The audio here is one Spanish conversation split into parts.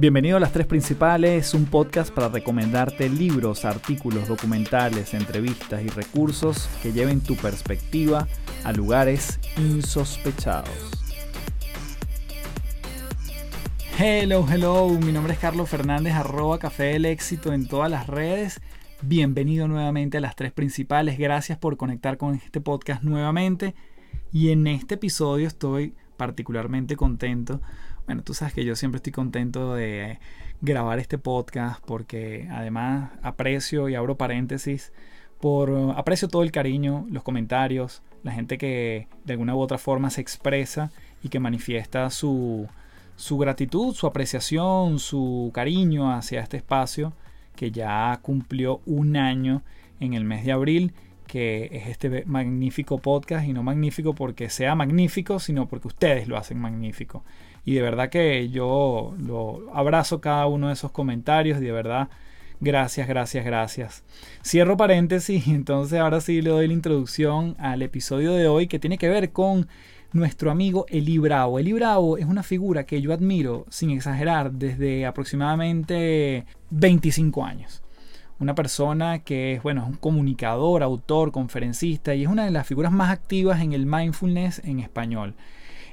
Bienvenido a Las Tres Principales, un podcast para recomendarte libros, artículos, documentales, entrevistas y recursos que lleven tu perspectiva a lugares insospechados. Hello, hello, mi nombre es Carlos Fernández, arroba Café del Éxito en todas las redes. Bienvenido nuevamente a Las Tres Principales, gracias por conectar con este podcast nuevamente. Y en este episodio estoy particularmente contento bueno, tú sabes que yo siempre estoy contento de grabar este podcast porque además aprecio y abro paréntesis por aprecio todo el cariño, los comentarios, la gente que de alguna u otra forma se expresa y que manifiesta su, su gratitud, su apreciación, su cariño hacia este espacio que ya cumplió un año en el mes de abril que es este magnífico podcast y no magnífico porque sea magnífico, sino porque ustedes lo hacen magnífico. Y de verdad que yo lo abrazo cada uno de esos comentarios y de verdad gracias, gracias, gracias. Cierro paréntesis entonces ahora sí le doy la introducción al episodio de hoy que tiene que ver con nuestro amigo Eli Bravo. Eli Bravo es una figura que yo admiro, sin exagerar, desde aproximadamente 25 años. Una persona que es, bueno, es un comunicador, autor, conferencista y es una de las figuras más activas en el mindfulness en español.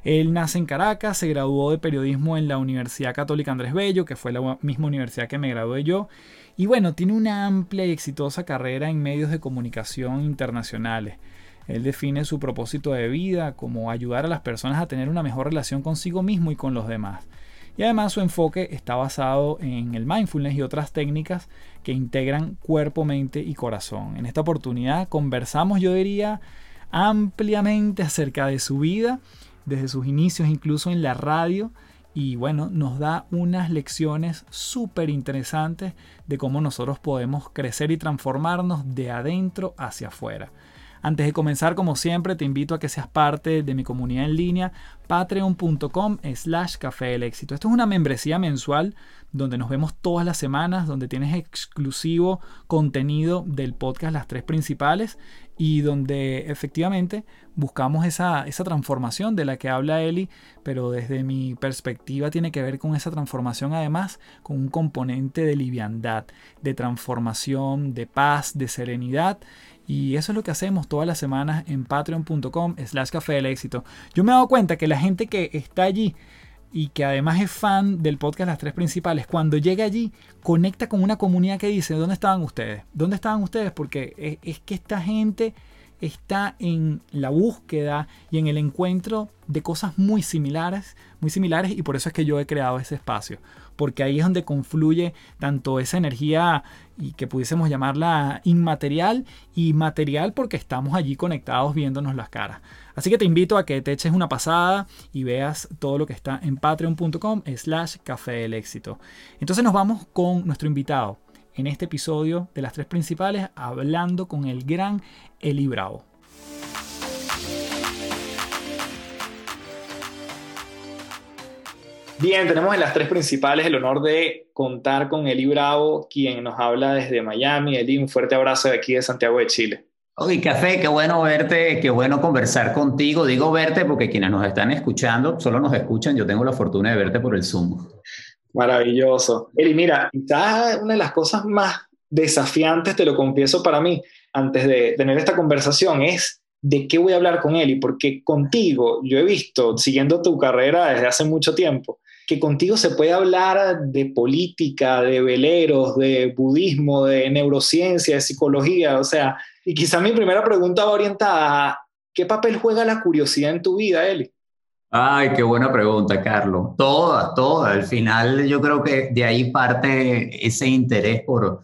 Él nace en Caracas, se graduó de periodismo en la Universidad Católica Andrés Bello, que fue la misma universidad que me gradué yo. Y bueno, tiene una amplia y exitosa carrera en medios de comunicación internacionales. Él define su propósito de vida como ayudar a las personas a tener una mejor relación consigo mismo y con los demás. Y además su enfoque está basado en el mindfulness y otras técnicas que integran cuerpo, mente y corazón. En esta oportunidad conversamos, yo diría, ampliamente acerca de su vida desde sus inicios incluso en la radio y bueno, nos da unas lecciones súper interesantes de cómo nosotros podemos crecer y transformarnos de adentro hacia afuera. Antes de comenzar, como siempre, te invito a que seas parte de mi comunidad en línea, patreon.com slash café del éxito. Esto es una membresía mensual donde nos vemos todas las semanas, donde tienes exclusivo contenido del podcast Las Tres Principales y donde efectivamente buscamos esa, esa, transformación de la que habla Eli, pero desde mi perspectiva tiene que ver con esa transformación además con un componente de liviandad, de transformación, de paz, de serenidad. Y eso es lo que hacemos todas las semanas en patreon.com slash café del éxito. Yo me he dado cuenta que la gente que está allí y que además es fan del podcast Las Tres Principales, cuando llega allí conecta con una comunidad que dice, ¿dónde estaban ustedes? ¿Dónde estaban ustedes? Porque es, que esta gente está en la búsqueda y en el encuentro de cosas muy similares, muy similares y por eso es que yo he creado ese espacio, porque ahí es donde confluye tanto esa energía y que pudiésemos llamarla inmaterial y material porque estamos allí conectados viéndonos las caras. Así que te invito a que te eches una pasada y veas todo lo que está en patreon.com slash café del éxito. Entonces nos vamos con nuestro invitado en este episodio de las tres principales hablando con el gran Eli Bravo. Bien, tenemos en las tres principales el honor de contar con Eli Bravo, quien nos habla desde Miami. Eli, un fuerte abrazo de aquí de Santiago de Chile. Oye, Café, qué bueno verte, qué bueno conversar contigo. Digo verte porque quienes nos están escuchando solo nos escuchan. Yo tengo la fortuna de verte por el Zoom. Maravilloso. Eli, mira, quizás una de las cosas más desafiantes, te lo confieso para mí, antes de tener esta conversación, es de qué voy a hablar con Eli, porque contigo, yo he visto, siguiendo tu carrera desde hace mucho tiempo, que contigo se puede hablar de política, de veleros, de budismo, de neurociencia, de psicología, o sea, y quizá mi primera pregunta va orientada a ¿qué papel juega la curiosidad en tu vida, Eli? Ay, qué buena pregunta, Carlos. Toda, toda. Al final yo creo que de ahí parte ese interés por,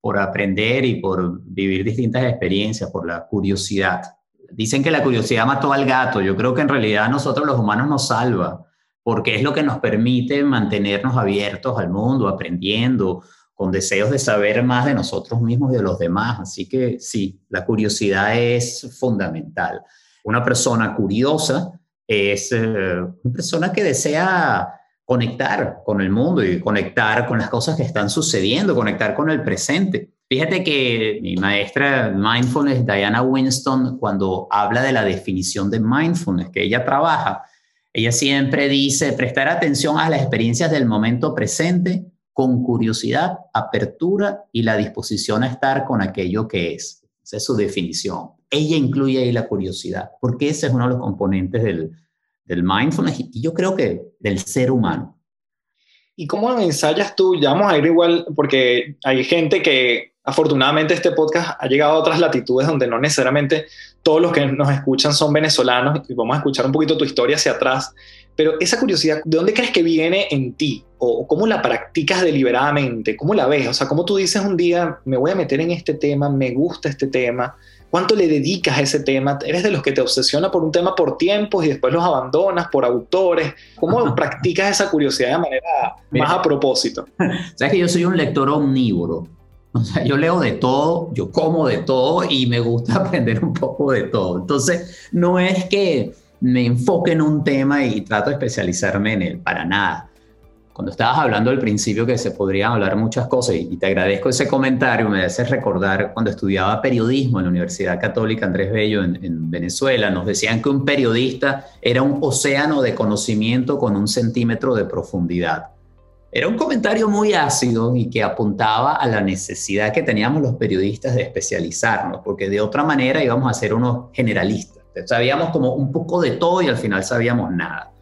por aprender y por vivir distintas experiencias, por la curiosidad. Dicen que la curiosidad mató al gato. Yo creo que en realidad nosotros los humanos nos salva porque es lo que nos permite mantenernos abiertos al mundo, aprendiendo, con deseos de saber más de nosotros mismos y de los demás. Así que sí, la curiosidad es fundamental. Una persona curiosa es eh, una persona que desea conectar con el mundo y conectar con las cosas que están sucediendo, conectar con el presente. Fíjate que mi maestra mindfulness, Diana Winston, cuando habla de la definición de mindfulness que ella trabaja, Ella siempre dice prestar atención a las experiencias del momento presente con curiosidad, apertura y la disposición a estar con aquello que es. Esa es su definición. Ella incluye ahí la curiosidad, porque ese es uno de los componentes del, mindfulness y yo creo que del ser humano. ¿Y cómo ensayas tú? Ya vamos a ir igual, porque hay gente que afortunadamente este podcast ha llegado a otras latitudes donde no necesariamente todos los que nos escuchan son venezolanos y vamos a escuchar un poquito tu historia hacia atrás. Pero esa curiosidad, ¿de dónde crees que viene en ti? ¿O cómo la practicas deliberadamente? ¿Cómo la ves? O sea, ¿cómo tú dices un día, me voy a meter en este tema, me gusta este tema? ¿Cuánto le dedicas a ese tema? ¿Eres de los que te obsesiona por un tema por tiempos y después los abandonas por autores? ¿Cómo practicas esa curiosidad de manera más a propósito? Sabes que yo soy un lector omnívoro. Yo leo de todo, yo como de todo y me gusta aprender un poco de todo. Entonces, no es que me enfoque en un tema y trato de especializarme en él, para nada. Cuando estabas hablando al principio que se podrían hablar muchas cosas y te agradezco ese comentario, me hace recordar cuando estudiaba periodismo en la Universidad Católica Andrés Bello en, en Venezuela, nos decían que un periodista era un océano de conocimiento con un centímetro de profundidad. Era un comentario muy ácido y que apuntaba a la necesidad que teníamos los periodistas de especializarnos, porque de otra manera íbamos a ser unos generalistas Sabíamos como un poco de todo y al final sabíamos nada.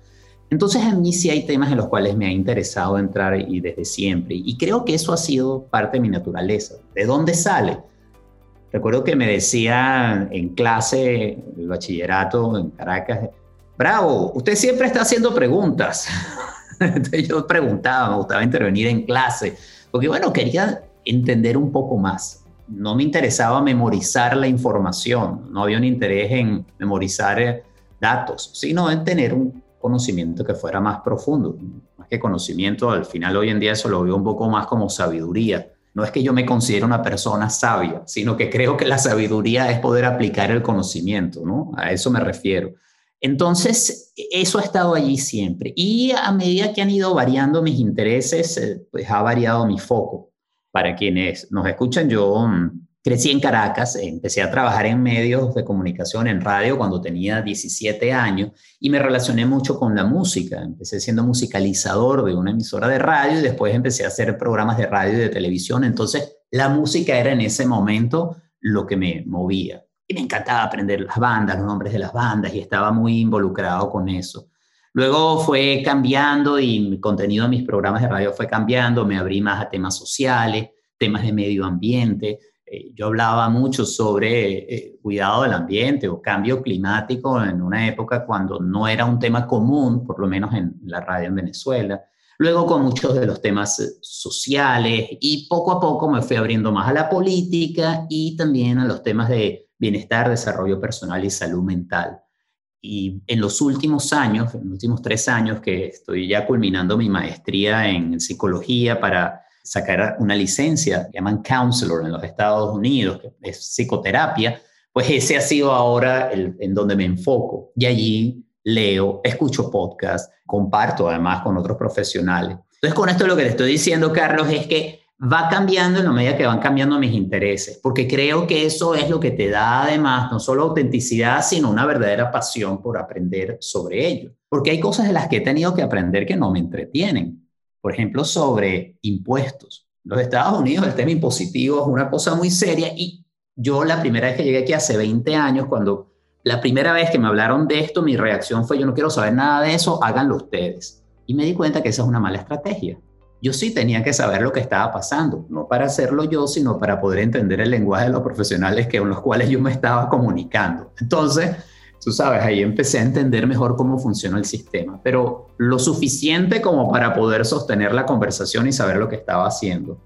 Entonces a mí sí hay temas en los cuales me ha interesado entrar y desde siempre. Y creo que eso ha sido parte de mi naturaleza. ¿De dónde sale? Recuerdo que me decía en clase, el bachillerato en Caracas, bravo, usted siempre está haciendo preguntas. Entonces yo preguntaba, me gustaba intervenir en clase, porque bueno, quería entender un poco más no me interesaba memorizar la información, no había un interés en memorizar eh, datos, sino en tener un conocimiento que fuera más profundo. Más que conocimiento, al final hoy en día eso lo veo un poco más como sabiduría. No es que yo me considere una persona sabia, sino que creo que la sabiduría es poder aplicar el conocimiento, ¿no? A eso me refiero. Entonces, eso ha estado allí siempre. Y a medida que han ido variando mis intereses, eh, pues ha variado mi foco. Para quienes nos escuchan, yo mm, crecí en Caracas, empecé a trabajar en medios de comunicación, en radio, cuando tenía 17 años y me relacioné mucho con la música. Empecé siendo musicalizador de una emisora de radio y después empecé a hacer programas de radio y de televisión. Entonces, la música era en ese momento lo que me movía. Y me encantaba aprender las bandas, los nombres de las bandas y estaba muy involucrado con eso. Luego fue cambiando y mi contenido de mis programas de radio fue cambiando, me abrí más a temas sociales, temas de medio ambiente. Eh, yo hablaba mucho sobre eh, cuidado del ambiente o cambio climático en una época cuando no era un tema común, por lo menos en la radio en Venezuela. Luego con muchos de los temas eh, sociales y poco a poco me fui abriendo más a la política y también a los temas de bienestar, desarrollo personal y salud mental. Y en los últimos años, en los últimos tres años que estoy ya culminando mi maestría en psicología para sacar una licencia, llaman counselor en los Estados Unidos, que es psicoterapia, pues ese ha sido ahora en donde me enfoco. Y allí leo, escucho podcast, comparto además con otros profesionales. Entonces, con esto lo que te estoy diciendo, Carlos, es que va cambiando en la medida que van cambiando mis intereses, porque creo que eso es lo que te da además no solo autenticidad, sino una verdadera pasión por aprender sobre ello. Porque hay cosas de las que he tenido que aprender que no me entretienen. Por ejemplo, sobre impuestos. Los Estados Unidos, el tema impositivo es una cosa muy seria y yo la primera vez que llegué aquí hace 20 años, cuando la primera vez que me hablaron de esto, mi reacción fue yo no quiero saber nada de eso, háganlo ustedes. Y me di cuenta que esa es una mala estrategia yo sí tenía que saber lo que estaba pasando, no para hacerlo yo, sino para poder entender el lenguaje de los profesionales con los cuales yo me estaba comunicando. Entonces, tú sabes, ahí empecé a entender mejor cómo funciona el sistema, pero lo suficiente como para poder sostener la conversación y saber lo que estaba haciendo.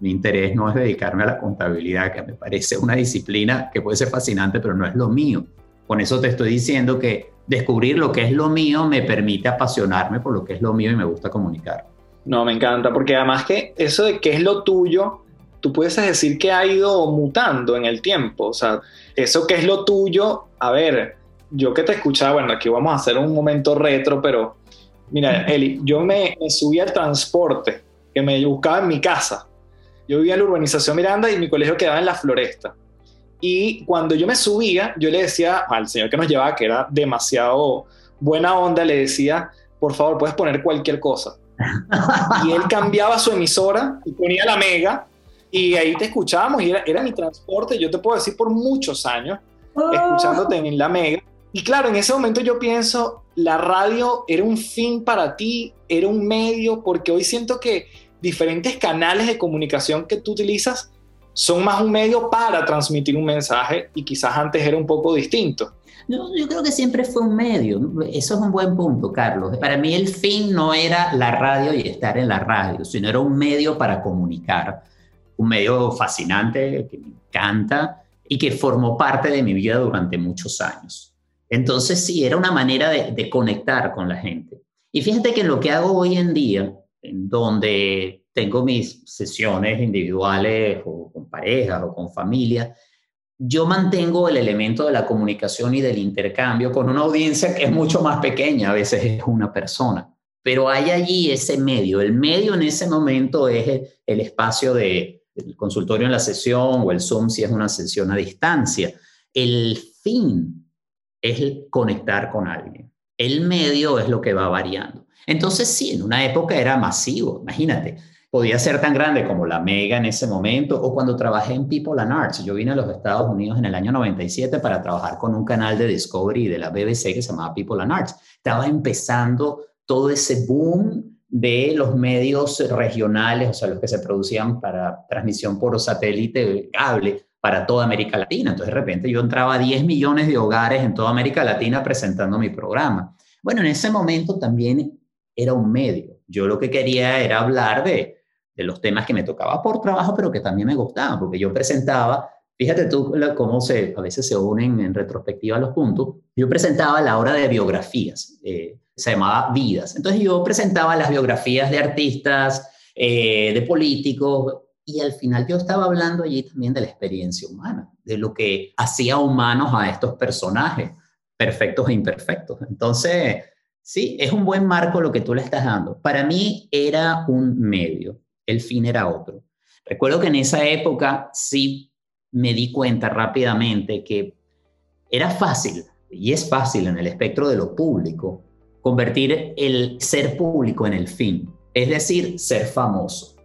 Mi interés no es dedicarme a la contabilidad, que me parece una disciplina que puede ser fascinante, pero no es lo mío. Con eso te estoy diciendo que descubrir lo que es lo mío me permite apasionarme por lo que es lo mío y me gusta comunicar. No, me encanta, porque además que eso de qué es lo tuyo, tú puedes decir que ha ido mutando en el tiempo. O sea, eso que es lo tuyo, a ver, yo que te escuchaba, bueno, aquí vamos a hacer un momento retro, pero mira, Eli, yo me, subí al transporte que me buscaba en mi casa. Yo vivía en la urbanización Miranda y mi colegio quedaba en la floresta. Y cuando yo me subía, yo le decía al señor que nos llevaba que era demasiado buena onda, le decía, por favor, puedes poner cualquier cosa. y él cambiaba su emisora y ponía la mega y ahí te escuchábamos y era, era mi transporte, yo te puedo decir, por muchos años, ah. escuchándote en la mega. Y claro, en ese momento yo pienso, la radio era un fin para ti, era un medio, porque hoy siento que diferentes canales de comunicación que tú utilizas son más un medio para transmitir un mensaje y quizás antes era un poco distinto. No, yo creo que siempre fue un medio. Eso es un buen punto, Carlos. Para mí el fin no era la radio y estar en la radio, sino era un medio para comunicar. Un medio fascinante que me encanta y que formó parte de mi vida durante muchos años. Entonces sí, era una manera de, de conectar con la gente. Y fíjate que lo que hago hoy en día, en donde tengo mis sesiones individuales o con parejas o con familia, yo mantengo el elemento de la comunicación y del intercambio con una audiencia que es mucho más pequeña, a veces es una persona, pero hay allí ese medio. El medio en ese momento es el espacio de, del consultorio en la sesión o el Zoom si es una sesión a distancia. El fin es conectar con alguien. El medio es lo que va variando. Entonces, sí, en una época era masivo, imagínate podía ser tan grande como la Mega en ese momento, o cuando trabajé en People and Arts. Yo vine a los Estados Unidos en el año 97 para trabajar con un canal de Discovery de la BBC que se llamaba People and Arts. Estaba empezando todo ese boom de los medios regionales, o sea, los que se producían para transmisión por satélite cable para toda América Latina. Entonces, de repente yo entraba a 10 millones de hogares en toda América Latina presentando mi programa. Bueno, en ese momento también era un medio. Yo lo que quería era hablar de, de los temas que me tocaba por trabajo, pero que también me gustaban, porque yo presentaba, fíjate tú cómo se, a veces se unen en retrospectiva los puntos, yo presentaba la hora de biografías, eh, se llamaba Vidas. Entonces yo presentaba las biografías de artistas, eh, de políticos, y al final yo estaba hablando allí también de la experiencia humana, de lo que hacía humanos a estos personajes, perfectos e imperfectos. Entonces, sí, es un buen marco lo que tú le estás dando. Para mí era un medio el fin era otro. Recuerdo que en esa época sí me di cuenta rápidamente que era fácil, y es fácil en el espectro de lo público, convertir el ser público en el fin, es decir, ser famoso.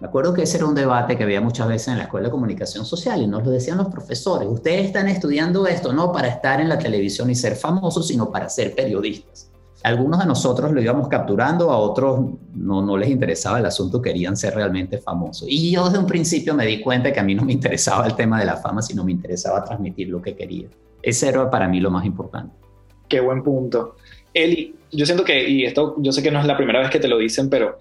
Me acuerdo que ese era un debate que había muchas veces en la Escuela de Comunicación Social y nos lo decían los profesores. Ustedes están estudiando esto no para estar en la televisión y ser famosos, sino para ser periodistas. Algunos de nosotros lo íbamos capturando, a otros no, no les interesaba el asunto, querían ser realmente famosos. Y yo desde un principio me di cuenta que a mí no me interesaba el tema de la fama, sino me interesaba transmitir lo que quería. Ese era para mí lo más importante. Qué buen punto. Eli, yo siento que, y esto yo sé que no es la primera vez que te lo dicen, pero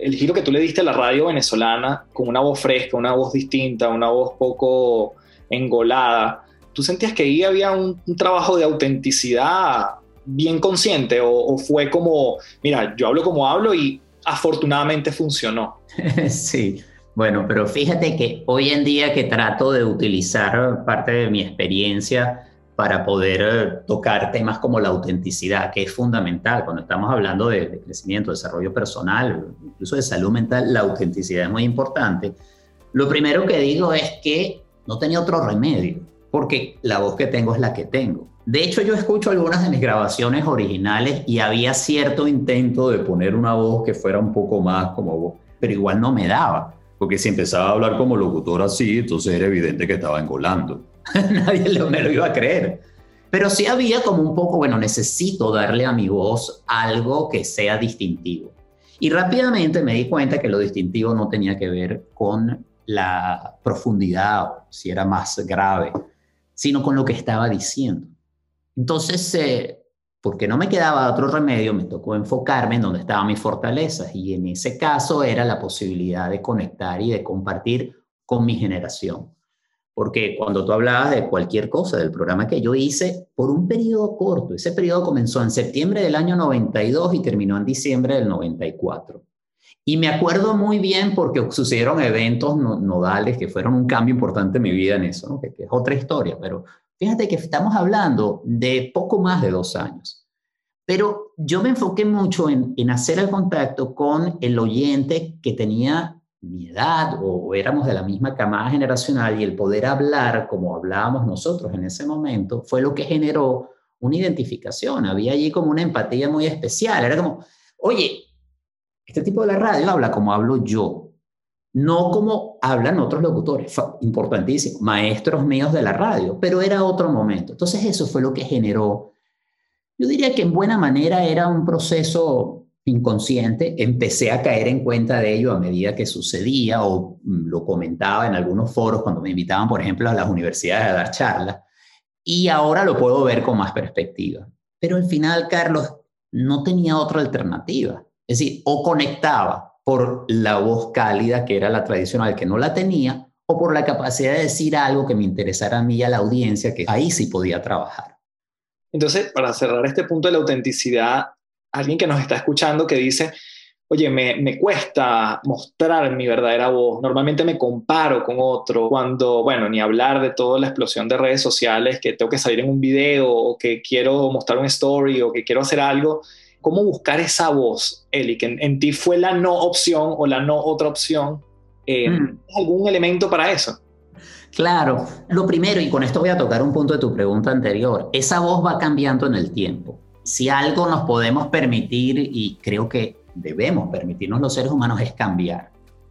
el giro que tú le diste a la radio venezolana con una voz fresca, una voz distinta, una voz poco engolada, ¿tú sentías que ahí había un trabajo de autenticidad bien consciente o, fue como, mira, yo hablo como hablo y afortunadamente funcionó? sí, bueno, pero fíjate que hoy en día que trato de utilizar parte de mi experiencia para poder eh, tocar temas como la autenticidad, que es fundamental cuando estamos hablando de, de crecimiento, desarrollo personal, incluso de salud mental, la autenticidad es muy importante. Lo primero que digo es que no tenía otro remedio, porque la voz que tengo es la que tengo. De hecho, yo escucho algunas de mis grabaciones originales y había cierto intento de poner una voz que fuera un poco más como voz, pero igual no me daba, porque si empezaba a hablar como locutor así, entonces era evidente que estaba engolando. Nadie me lo iba a creer. Pero sí había como un poco, bueno, necesito darle a mi voz algo que sea distintivo. Y rápidamente me di cuenta que lo distintivo no tenía que ver con la profundidad, si era más grave, sino con lo que estaba diciendo. Entonces, eh, porque no me quedaba otro remedio, me tocó enfocarme en donde estaban mis fortalezas y en ese caso era la posibilidad de conectar y de compartir con mi generación. Porque cuando tú hablabas de cualquier cosa, del programa que yo hice, por un periodo corto, ese periodo comenzó en septiembre del año 92 y terminó en diciembre del 94. Y me acuerdo muy bien porque sucedieron eventos nodales que fueron un cambio importante en mi vida en eso, que, que, es otra historia, pero Fíjate que estamos hablando de poco más de dos años. Pero yo me enfoqué mucho en, hacer el contacto con el oyente que tenía mi edad o éramos de la misma camada generacional y el poder hablar como hablábamos nosotros en ese momento fue lo que generó una identificación, había allí como una empatía muy especial. Era como, oye, este tipo de la radio habla como hablo yo, no como hablan otros locutores, importantísimo, maestros míos de la radio, pero era otro momento. Entonces eso fue lo que generó, yo diría que en buena manera era un proceso inconsciente, empecé a caer en cuenta de ello a medida que sucedía o mm, lo comentaba en algunos foros cuando me invitaban, por ejemplo, a las universidades a dar charlas, y ahora lo puedo ver con más perspectiva. Pero al final, Carlos, no tenía otra alternativa. Es decir, o conectaba por la voz cálida, que era la tradicional, que no la tenía, o por la capacidad de decir algo que me interesara a mí y a la audiencia, que ahí sí podía trabajar. Entonces, para cerrar este punto de la autenticidad, alguien que nos está escuchando que dice, oye, me, me, cuesta mostrar mi verdadera voz, normalmente me comparo con otro, cuando, bueno, ni hablar de toda la explosión de redes sociales, que tengo que salir en un video o que quiero mostrar un story o que quiero hacer algo, ¿cómo buscar esa voz, Eli, que en, ti fue la no opción o la no otra opción? Eh, mm. ¿Algún elemento para eso? Claro, lo primero, y con esto voy a tocar un punto de tu pregunta anterior, esa voz va cambiando en el tiempo. Si algo nos podemos permitir, y creo que debemos permitirnos los seres humanos, es cambiar.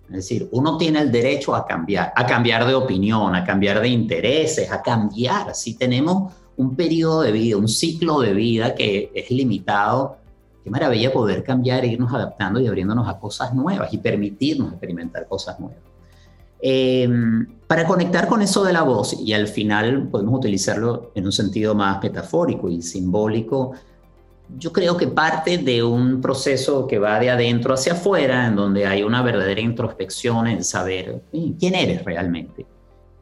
Es decir, uno tiene el derecho a cambiar, a cambiar de opinión, a cambiar de intereses, a cambiar. Si tenemos un periodo de vida, un ciclo de vida que es limitado, qué maravilla poder cambiar, e irnos adaptando y abriéndonos a cosas nuevas y permitirnos experimentar cosas nuevas. Em, para conectar con eso de la voz, y al final podemos utilizarlo en un sentido más metafórico y simbólico, yo creo que parte de un proceso que va de adentro hacia afuera, en donde hay una verdadera introspección en saber quién eres realmente.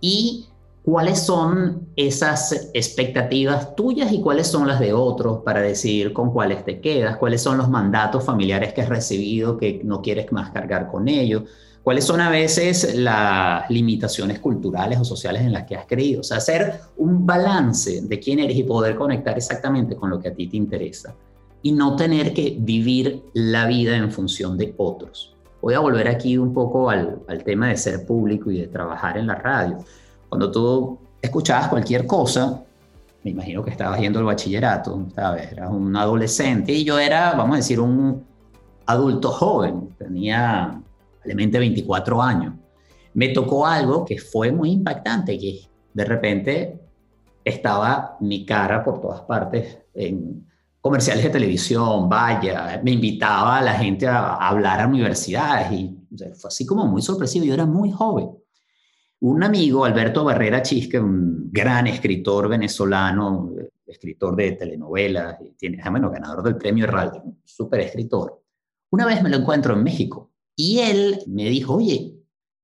Y cuáles son esas expectativas tuyas y cuáles son las de otros para decidir con cuáles te quedas, cuáles son los mandatos familiares que has recibido que no quieres más cargar con ellos, cuáles son a veces las limitaciones culturales o sociales en las que has creído. O sea, hacer un balance de quién eres y poder conectar exactamente con lo que a ti te interesa y no tener que vivir la vida en función de otros. Voy a volver aquí un poco al, al tema de ser público y de trabajar en la radio. Cuando tú escuchabas cualquier cosa, me imagino que estabas yendo al bachillerato, ¿sabes? Eras un adolescente y yo era, vamos a decir, un adulto joven, tenía probablemente 24 años. Me tocó algo que fue muy impactante, que de repente estaba mi cara por todas partes en comerciales de televisión, vaya, me invitaba a la gente a, hablar a universidades y fue así como muy sorpresivo, yo era muy joven. Un amigo, Alberto Barrera Chisque, un gran escritor venezolano, escritor de telenovelas, tiene, ah, bueno, ganador del premio Heraldo, súper escritor. Una vez me lo encuentro en México y él me dijo, oye,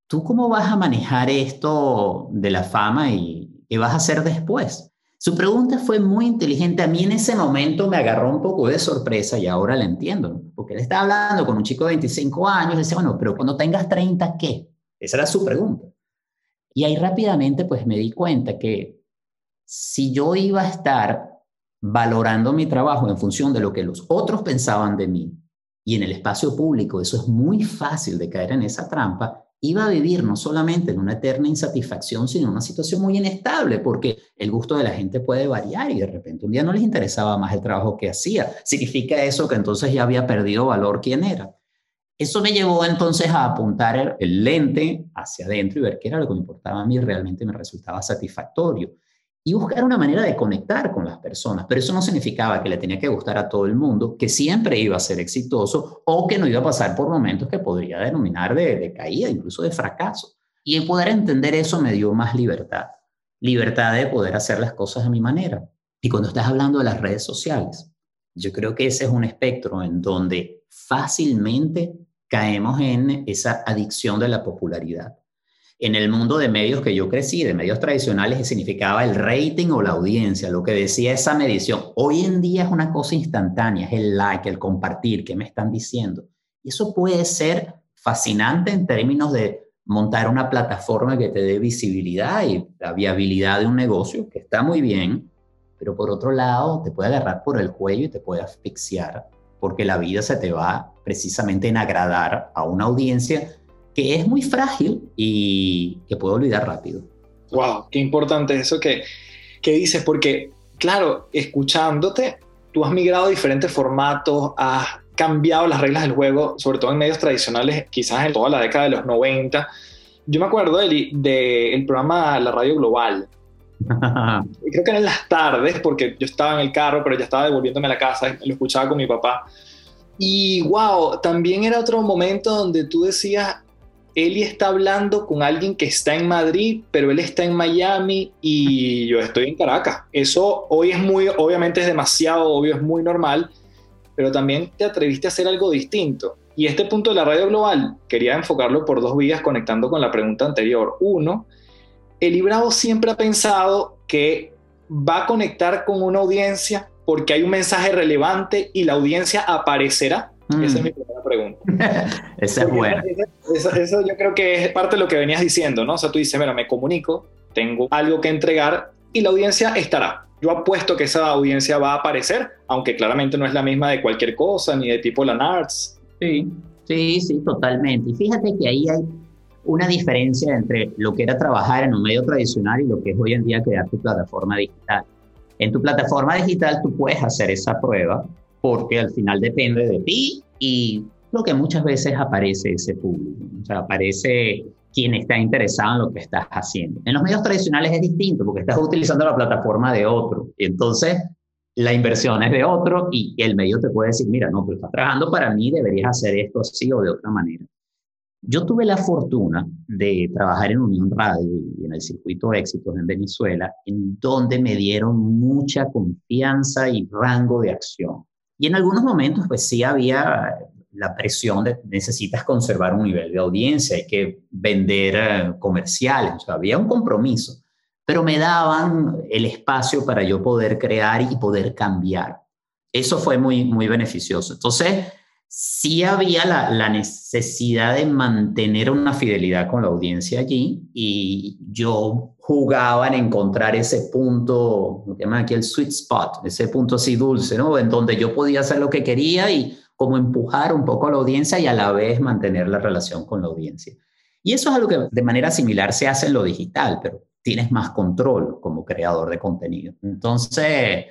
¿tú cómo vas a manejar esto de la fama y qué vas a hacer después? Su pregunta fue muy inteligente. A mí en ese momento me agarró un poco de sorpresa y ahora la entiendo, porque él estaba hablando con un chico de 25 años y decía, bueno, pero cuando tengas 30, ¿qué? Esa era su pregunta. Y ahí rápidamente pues me di cuenta que si yo iba a estar valorando mi trabajo en función de lo que los otros pensaban de mí, y en el espacio público eso es muy fácil de caer en esa trampa, iba a vivir no solamente en una eterna insatisfacción, sino en una situación muy inestable, porque el gusto de la gente puede variar y de repente un día no les interesaba más el trabajo que hacía. Significa eso que entonces ya había perdido valor quién era. Eso me llevó entonces a apuntar el lente hacia adentro y ver qué era lo que me importaba a mí, realmente me resultaba satisfactorio. Y buscar una manera de conectar con las personas. Pero eso no significaba que le tenía que gustar a todo el mundo, que siempre iba a ser exitoso o que no iba a pasar por momentos que podría denominar de, de caída, incluso de fracaso. Y el poder entender eso me dio más libertad. Libertad de poder hacer las cosas a mi manera. Y cuando estás hablando de las redes sociales, yo creo que ese es un espectro en donde fácilmente caemos en esa adicción de la popularidad. En el mundo de medios que yo crecí, de medios tradicionales, significaba el rating o la audiencia, lo que decía esa medición. Hoy en día es una cosa instantánea, es el like, el compartir, qué me están diciendo. Y eso puede ser fascinante en términos de montar una plataforma que te dé visibilidad y la viabilidad de un negocio, que está muy bien, pero por otro lado te puede agarrar por el cuello y te puede asfixiar porque la vida se te va precisamente en agradar a una audiencia que es muy frágil y que puede olvidar rápido. Wow, qué importante eso que, que dices, porque claro, escuchándote, tú has migrado a diferentes formatos, has cambiado las reglas del juego, sobre todo en medios tradicionales, quizás en toda la década de los 90. Yo me acuerdo del de, el programa La Radio Global. Creo que eran las tardes, porque yo estaba en el carro, pero ya estaba devolviéndome a la casa, lo escuchaba con mi papá. Y wow, también era otro momento donde tú decías, Eli está hablando con alguien que está en Madrid, pero él está en Miami y yo estoy en Caracas. Eso hoy es muy, obviamente es demasiado obvio, es muy normal, pero también te atreviste a hacer algo distinto. Y este punto de la radio global quería enfocarlo por dos vías conectando con la pregunta anterior. Uno, Eli Bravo siempre ha pensado que va a conectar con una audiencia porque hay un mensaje relevante y la audiencia aparecerá. Esa es mm. mi primera pregunta. Esa es buena. Eso, yo creo que es parte de lo que venías diciendo, ¿no? O sea, tú dices, mira, me comunico, tengo algo que entregar y la audiencia estará. Yo apuesto que esa audiencia va a aparecer, aunque claramente no es la misma de cualquier cosa, ni de tipo Lanarts. Sí, sí, sí, totalmente. Y fíjate que ahí hay una diferencia entre lo que era trabajar en un medio tradicional y lo que es hoy en día crear tu plataforma digital. En tu plataforma digital tú puedes hacer esa prueba porque al final depende de ti y lo que muchas veces aparece ese público, o sea, aparece quien está interesado en lo que estás haciendo. En los medios tradicionales es distinto porque estás utilizando la plataforma de otro y entonces la inversión es de otro y el medio te puede decir, mira, no, tú estás trabajando para mí, deberías hacer esto así o de otra manera. Yo tuve la fortuna de trabajar en Unión Radio y en el circuito Éxitos en Venezuela, en donde me dieron mucha confianza y rango de acción. Y en algunos momentos, pues sí había la presión de necesitas conservar un nivel de audiencia, hay que vender eh, comerciales, había un compromiso, pero me daban el espacio para yo poder crear y poder cambiar. Eso fue muy, muy beneficioso. Entonces, sí había la, necesidad de mantener una fidelidad con la audiencia allí y yo jugaba en encontrar ese punto, lo que llaman aquí el sweet spot, ese punto así dulce, ¿no? En donde yo podía hacer lo que quería y como empujar un poco a la audiencia y a la vez mantener la relación con la audiencia. Y eso es algo que de manera similar se hace en lo digital, pero tienes más control como creador de contenido. Entonces,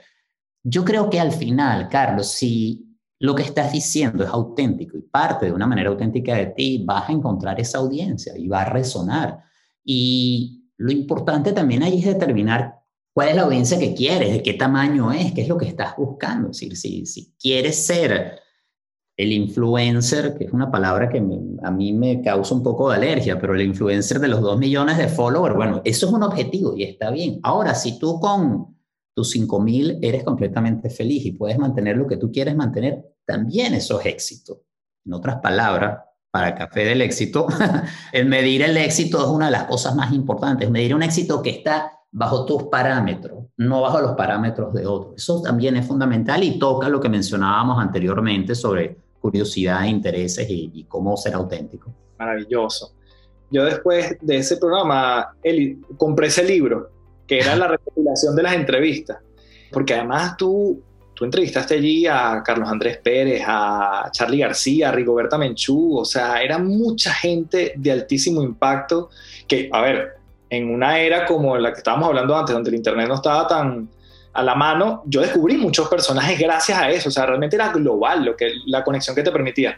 yo creo que al final, Carlos, si lo que estás diciendo es auténtico y parte de una manera auténtica de ti, vas a encontrar esa audiencia y va a resonar. Y lo importante también ahí es determinar cuál es la audiencia que quieres, de qué tamaño es, qué es lo que estás buscando. Es decir, si, si quieres ser el influencer, que es una palabra que a mí me causa un poco de alergia, pero el influencer de los dos millones de followers, bueno, eso es un objetivo y está bien. Ahora, si tú con tus 5.000 eres completamente feliz y puedes mantener lo que tú quieres mantener, también eso es éxito. En otras palabras, para café del éxito, el medir el éxito es una de las cosas más importantes. Medir un éxito que está bajo tus parámetros, no bajo los parámetros de otros. Eso también es fundamental y toca lo que mencionábamos anteriormente sobre curiosidad, intereses y, cómo ser auténtico. Maravilloso. Yo después de ese programa, compré ese libro que era la recopilación de las entrevistas. Porque además tú, tú entrevistaste allí a Carlos Andrés Pérez, a Charlie García, a Rigoberta Menchú, o sea, era mucha gente de altísimo impacto que, a ver, en una era como la que estábamos hablando antes, donde el Internet no estaba tan a la mano, yo descubrí muchos personajes gracias a eso, o sea, realmente era global lo que, la conexión que te permitía.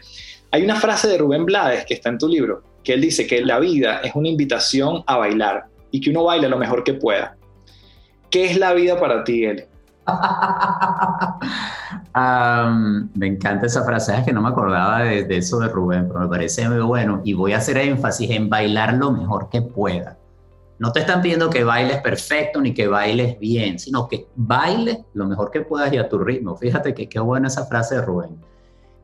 Hay una frase de Rubén Blades que está en tu libro, que él dice que la vida es una invitación a bailar y que uno baile lo mejor que pueda. ¿Qué es la vida para ti, Eli? Me encanta esa frase, es que no me acordaba de, eso de Rubén, pero me parece muy bueno y voy a hacer énfasis en bailar lo mejor que pueda. No te están pidiendo que bailes perfecto ni que bailes bien, sino que bailes lo mejor que puedas y a tu ritmo. Fíjate que qué buena esa frase de Rubén.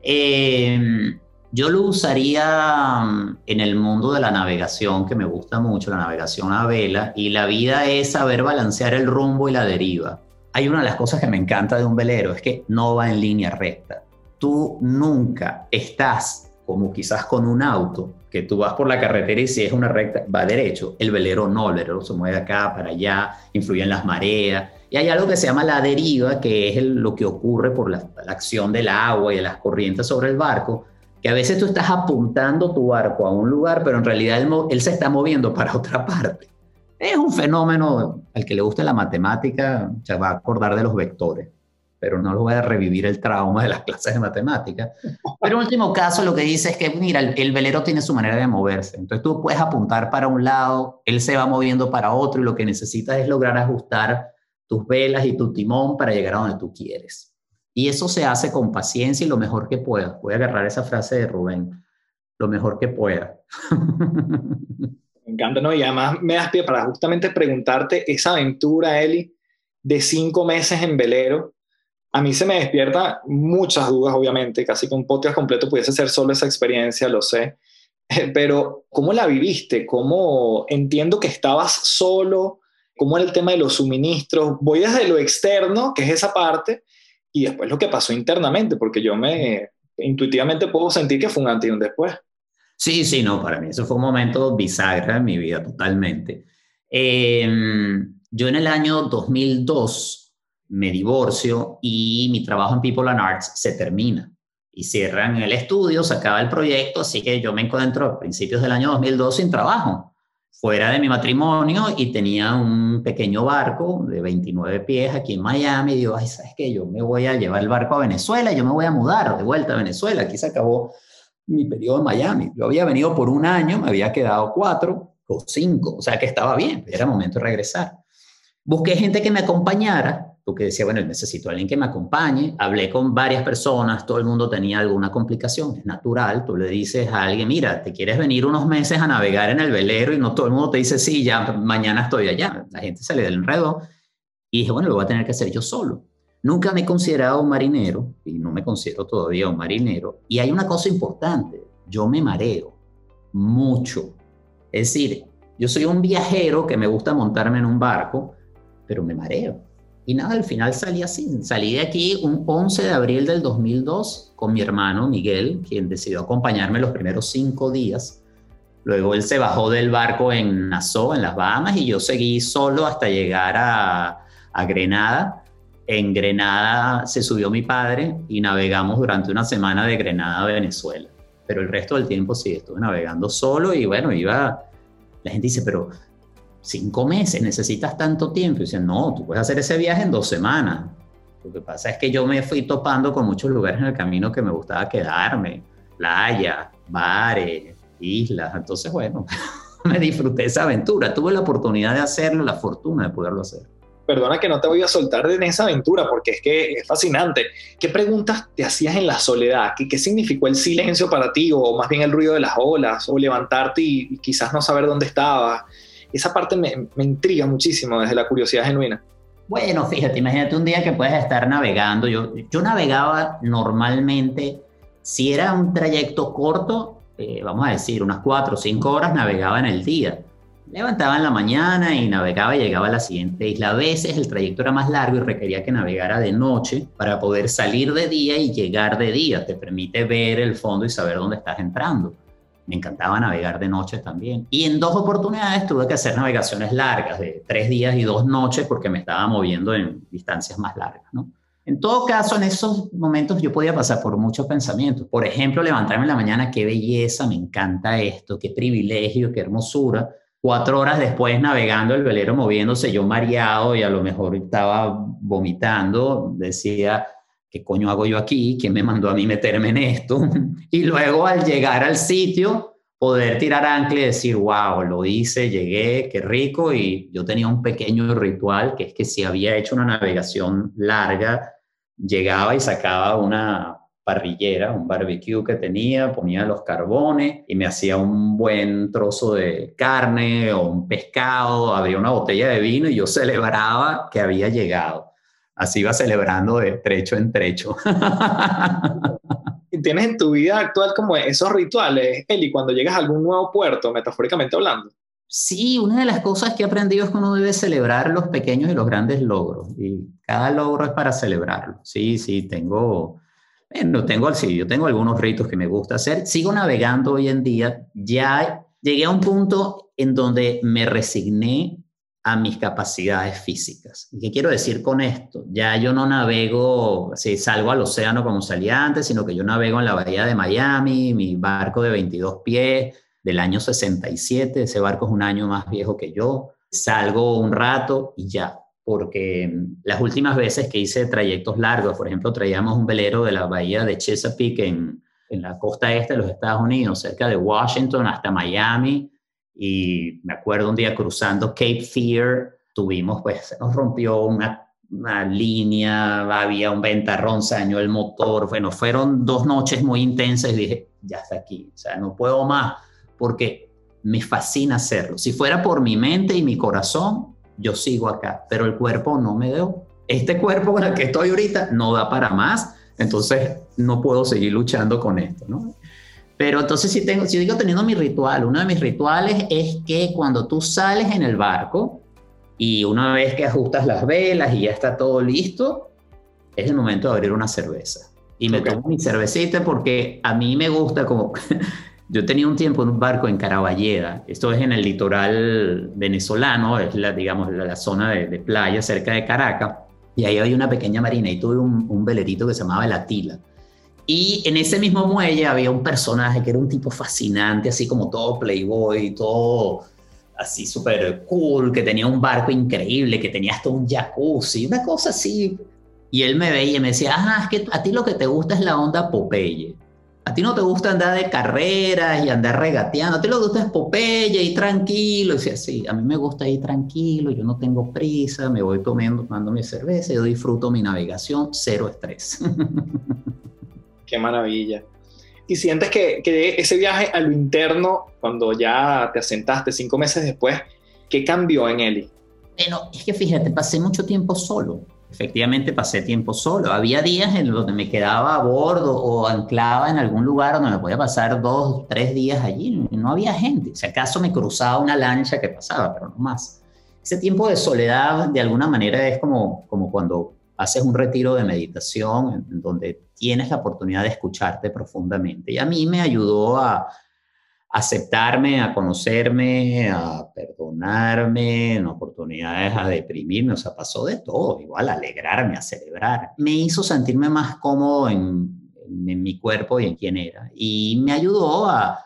Eh, yo lo usaría en el mundo de la navegación, que me gusta mucho, la navegación a vela, y la vida es saber balancear el rumbo y la deriva. Hay una de las cosas que me encanta de un velero, es que no va en línea recta. Tú nunca estás como quizás con un auto, que tú vas por la carretera y si es una recta, va derecho. El velero no, el velero se mueve acá para allá, influye en las mareas. Y hay algo que se llama la deriva, que es lo que ocurre por la acción del agua y de las corrientes sobre el barco, que a veces tú estás apuntando tu barco a un lugar, pero en realidad él, se está moviendo para otra parte. Es un fenómeno, al que le guste la matemática, se va a acordar de los vectores, pero no lo voy a revivir el trauma de las clases de matemática. Pero en último caso, lo que dice es que, mira, el, el, velero tiene su manera de moverse. Entonces tú puedes apuntar para un lado, él se va moviendo para otro y lo que necesitas es lograr ajustar tus velas y tu timón para llegar a donde tú quieres. Y eso se hace con paciencia y lo mejor que puedas. Voy a agarrar esa frase de Rubén, lo mejor que pueda. Me encanta, ¿no? Y además me das pie para justamente preguntarte esa aventura, Eli, de cinco meses en velero. A mí se me despierta muchas dudas, obviamente, casi que un podcast completo pudiese ser solo esa experiencia, lo sé. Pero, ¿cómo la viviste? ¿Cómo entiendo que estabas solo? ¿Cómo era el tema de los suministros? Voy desde lo externo, que es esa parte, y después lo que pasó internamente, porque yo me intuitivamente puedo sentir que fue un antes y un después. Sí, sí, no, para mí eso fue un momento bisagra en mi vida totalmente. Em, yo en el año 2002 me divorcio y mi trabajo en People and Arts se termina y cierran el estudio, se acaba el proyecto, así que yo me encuentro a principios del año 2002 sin trabajo fuera de mi matrimonio y tenía un pequeño barco de 29 pies aquí en Miami. Y digo, ay, ¿sabes qué? Yo me voy a llevar el barco a Venezuela, yo me voy a mudar de vuelta a Venezuela. Aquí se acabó mi periodo en Miami. Yo había venido por un año, me había quedado cuatro o cinco, o sea que estaba bien, era momento de regresar. Busqué gente que me acompañara porque decía, bueno, necesito a alguien que me acompañe. Hablé con varias personas, todo el mundo tenía alguna complicación, es natural. Tú le dices a alguien, mira, te quieres venir unos meses a navegar en el velero y no todo el mundo te dice, sí, ya mañana estoy allá. La gente se le da el enredo. Y dije, bueno, lo voy a tener que hacer yo solo. Nunca me he considerado un marinero y no me considero todavía un marinero. Y hay una cosa importante, yo me mareo mucho. Es decir, yo soy un viajero que me gusta montarme en un barco, pero me mareo y nada, al final salí así. Salí de aquí un 11 de abril del 2002 con mi hermano Miguel, quien decidió acompañarme los primeros cinco días. Luego él se bajó del barco en Nassau, en las Bahamas, y yo seguí solo hasta llegar a, a Grenada. En Grenada se subió mi padre y navegamos durante una semana de Grenada a Venezuela. Pero el resto del tiempo sí estuve navegando solo y bueno, iba... La gente dice, pero cinco meses, necesitas tanto tiempo. Y dicen, no, tú puedes hacer ese viaje en dos semanas. Lo que pasa es que yo me fui topando con muchos lugares en el camino que me gustaba quedarme, playa, bares, islas. Entonces, bueno, me disfruté esa aventura. Tuve la oportunidad de hacerlo, la fortuna de poderlo hacer. Perdona que no te voy a soltar en esa aventura porque es que es fascinante. ¿Qué preguntas te hacías en la soledad? ¿Qué, significó el silencio para ti o más bien el ruido de las olas o levantarte y, y quizás no saber dónde estabas? esa parte me, intriga muchísimo desde la curiosidad genuina. Bueno, fíjate, imagínate un día que puedes estar navegando. Yo, yo navegaba normalmente, si era un trayecto corto, eh, vamos a decir, unas cuatro o cinco horas, navegaba en el día. Levantaba en la mañana y navegaba y llegaba a la siguiente isla. A veces el trayecto era más largo y requería que navegara de noche para poder salir de día y llegar de día. Te permite ver el fondo y saber dónde estás entrando. Me encantaba navegar de noche también. Y en dos oportunidades tuve que hacer navegaciones largas, de tres días y dos noches, porque me estaba moviendo en distancias más largas, ¿no? En todo caso, en esos momentos yo podía pasar por muchos pensamientos. Por ejemplo, levantarme en la mañana, qué belleza, me encanta esto, qué privilegio, qué hermosura. Cuatro horas después navegando el velero moviéndose, yo mareado y a lo mejor estaba vomitando, decía, ¿qué coño hago yo aquí? ¿Quién me mandó a mí meterme en esto? y luego al llegar al sitio, poder tirar ancla y decir, wow, lo hice, llegué, qué rico. Y yo tenía un pequeño ritual, que es que si había hecho una navegación larga, llegaba y sacaba una parrillera, un barbecue que tenía, ponía los carbones y me hacía un buen trozo de carne o un pescado, abría una botella de vino y yo celebraba que había llegado así va celebrando de trecho en trecho. ¿Tienes en tu vida actual como esos rituales, Eli, cuando llegas a algún nuevo puerto, metafóricamente hablando? Sí, una de las cosas que he aprendido es que uno debe celebrar los pequeños y los grandes logros. Y cada logro es para celebrarlo. Sí, sí, tengo, bueno, tengo, sí, yo tengo algunos ritos que me gusta hacer. Sigo navegando hoy en día. Ya llegué a un punto en donde me resigné a mis capacidades físicas. ¿Y qué quiero decir con esto? Ya yo no navego, si salgo al océano como salía antes, sino que yo navego en la bahía de Miami, mi barco de 22 pies del año 67, ese barco es un año más viejo que yo. salgo un rato y ya, porque las últimas veces que hice trayectos largos, por ejemplo, traíamos un velero de la bahía de Chesapeake en, en la costa este de los Estados Unidos, cerca de Washington hasta Miami, y me acuerdo un día cruzando Cape Fear, tuvimos, pues, se nos rompió una, línea, había un ventarrón, se dañó el motor, bueno, fueron dos noches muy intensas y dije, ya está aquí, o sea, no puedo más, porque me fascina hacerlo. Si fuera por mi mente y mi corazón, yo sigo acá, pero el cuerpo no me dio. Este cuerpo con el que estoy ahorita no da para más, entonces no puedo seguir luchando con esto, ¿no? Pero entonces si, tengo, si digo teniendo mi ritual, uno de mis rituales es que cuando tú sales en el barco y una vez que ajustas las velas y ya está todo listo, es el momento de abrir una cerveza. Y me tomo mi cervecita porque a mí me gusta como... Yo tenía un tiempo en un barco en Caraballeda, esto es en el litoral venezolano, es la, digamos, la, zona de, playa cerca de Caracas, y ahí había una pequeña marina y tuve un, un velerito que se llamaba El Atila y en ese mismo muelle había un personaje que era un tipo fascinante, así como todo playboy, todo así súper cool, que tenía un barco increíble, que tenía hasta un jacuzzi, una cosa así. Y él me veía y me decía, ah, es que a ti lo que te gusta es la onda Popeye. A ti no te gusta andar de carreras y andar regateando, a ti lo que gusta es Popeye y tranquilo. Y decía, sí, a mí me gusta ir tranquilo, yo no tengo prisa, me voy tomando, tomando mi cerveza, yo disfruto mi navegación, cero estrés. Qué maravilla. ¿Y sientes que, ese viaje a lo interno, cuando ya te asentaste cinco meses después, qué cambió en Eli? Bueno, es que fíjate, pasé mucho tiempo solo. Efectivamente, pasé tiempo solo. Había días en que me quedaba a bordo o anclaba en algún lugar donde me podía pasar dos, tres días allí. No había gente. Si acaso me cruzaba una lancha que pasaba, pero no más. Ese tiempo de soledad, de alguna manera, es como, como cuando haces un retiro de meditación en, donde tienes la oportunidad de escucharte profundamente. Y a mí me ayudó a aceptarme, a conocerme, a perdonarme, en oportunidades a deprimirme, o sea, pasó de todo, igual a alegrarme, a celebrar. Me hizo sentirme más cómodo en, en mi cuerpo y en quién era. Y me ayudó a,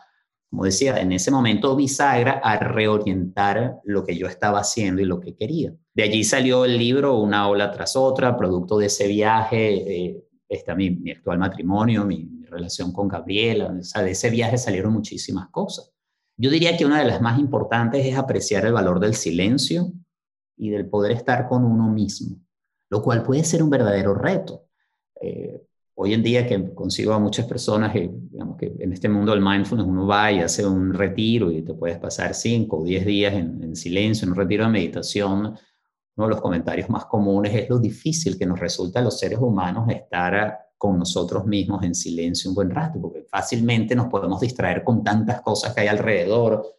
como decía, en ese momento bisagra, a reorientar lo que yo estaba haciendo y lo que quería. De allí salió el libro Una ola tras otra, producto de ese viaje, eh, está mi, mi, actual matrimonio, mi, relación con Gabriela, o sea, de ese viaje salieron muchísimas cosas. Yo diría que una de las más importantes es apreciar el valor del silencio y del poder estar con uno mismo, lo cual puede ser un verdadero reto. Eh, hoy en día que consigo a muchas personas que, digamos que en este mundo del mindfulness uno va y hace un retiro y te puedes pasar 5 o 10 días en, en, silencio, en un retiro de meditación, uno de los comentarios más comunes es lo difícil que nos resulta a los seres humanos estar con nosotros mismos en silencio un buen rato, porque fácilmente nos podemos distraer con tantas cosas que hay alrededor,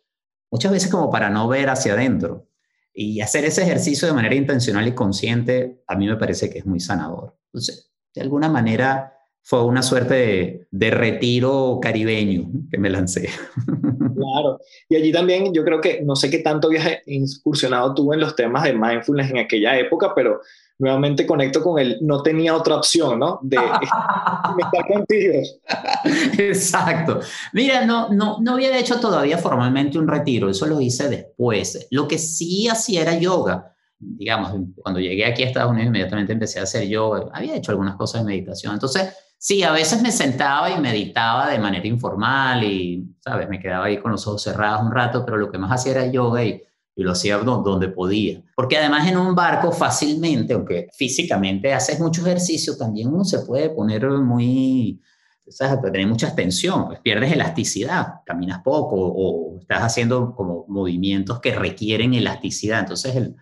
muchas veces como para no ver hacia adentro. Y hacer ese ejercicio de manera intencional y consciente a mí me parece que es muy sanador. Entonces, de alguna manera fue una suerte de, retiro caribeño que me lancé. Claro, y allí también yo creo que no sé qué tanto viaje incursionado tuve en los temas de mindfulness en aquella época, pero nuevamente conecto con el no tenía otra opción, ¿no? De estar contigo. Exacto. Mira, no, no, no había hecho todavía formalmente un retiro, eso lo hice después. Lo que sí hacía era yoga digamos, cuando llegué aquí a Estados Unidos, inmediatamente empecé a hacer yoga, había hecho algunas cosas de meditación. Entonces, sí, a veces me sentaba y meditaba de manera informal y, ¿sabes? Me quedaba ahí con los ojos cerrados un rato, pero lo que más hacía era yoga y, y lo hacía donde podía. Porque además en un barco fácilmente, aunque físicamente haces mucho ejercicio, también uno se puede poner muy, ¿sabes? Tener mucha tensión, pues pierdes elasticidad, caminas poco o estás haciendo como movimientos que requieren elasticidad. Entonces el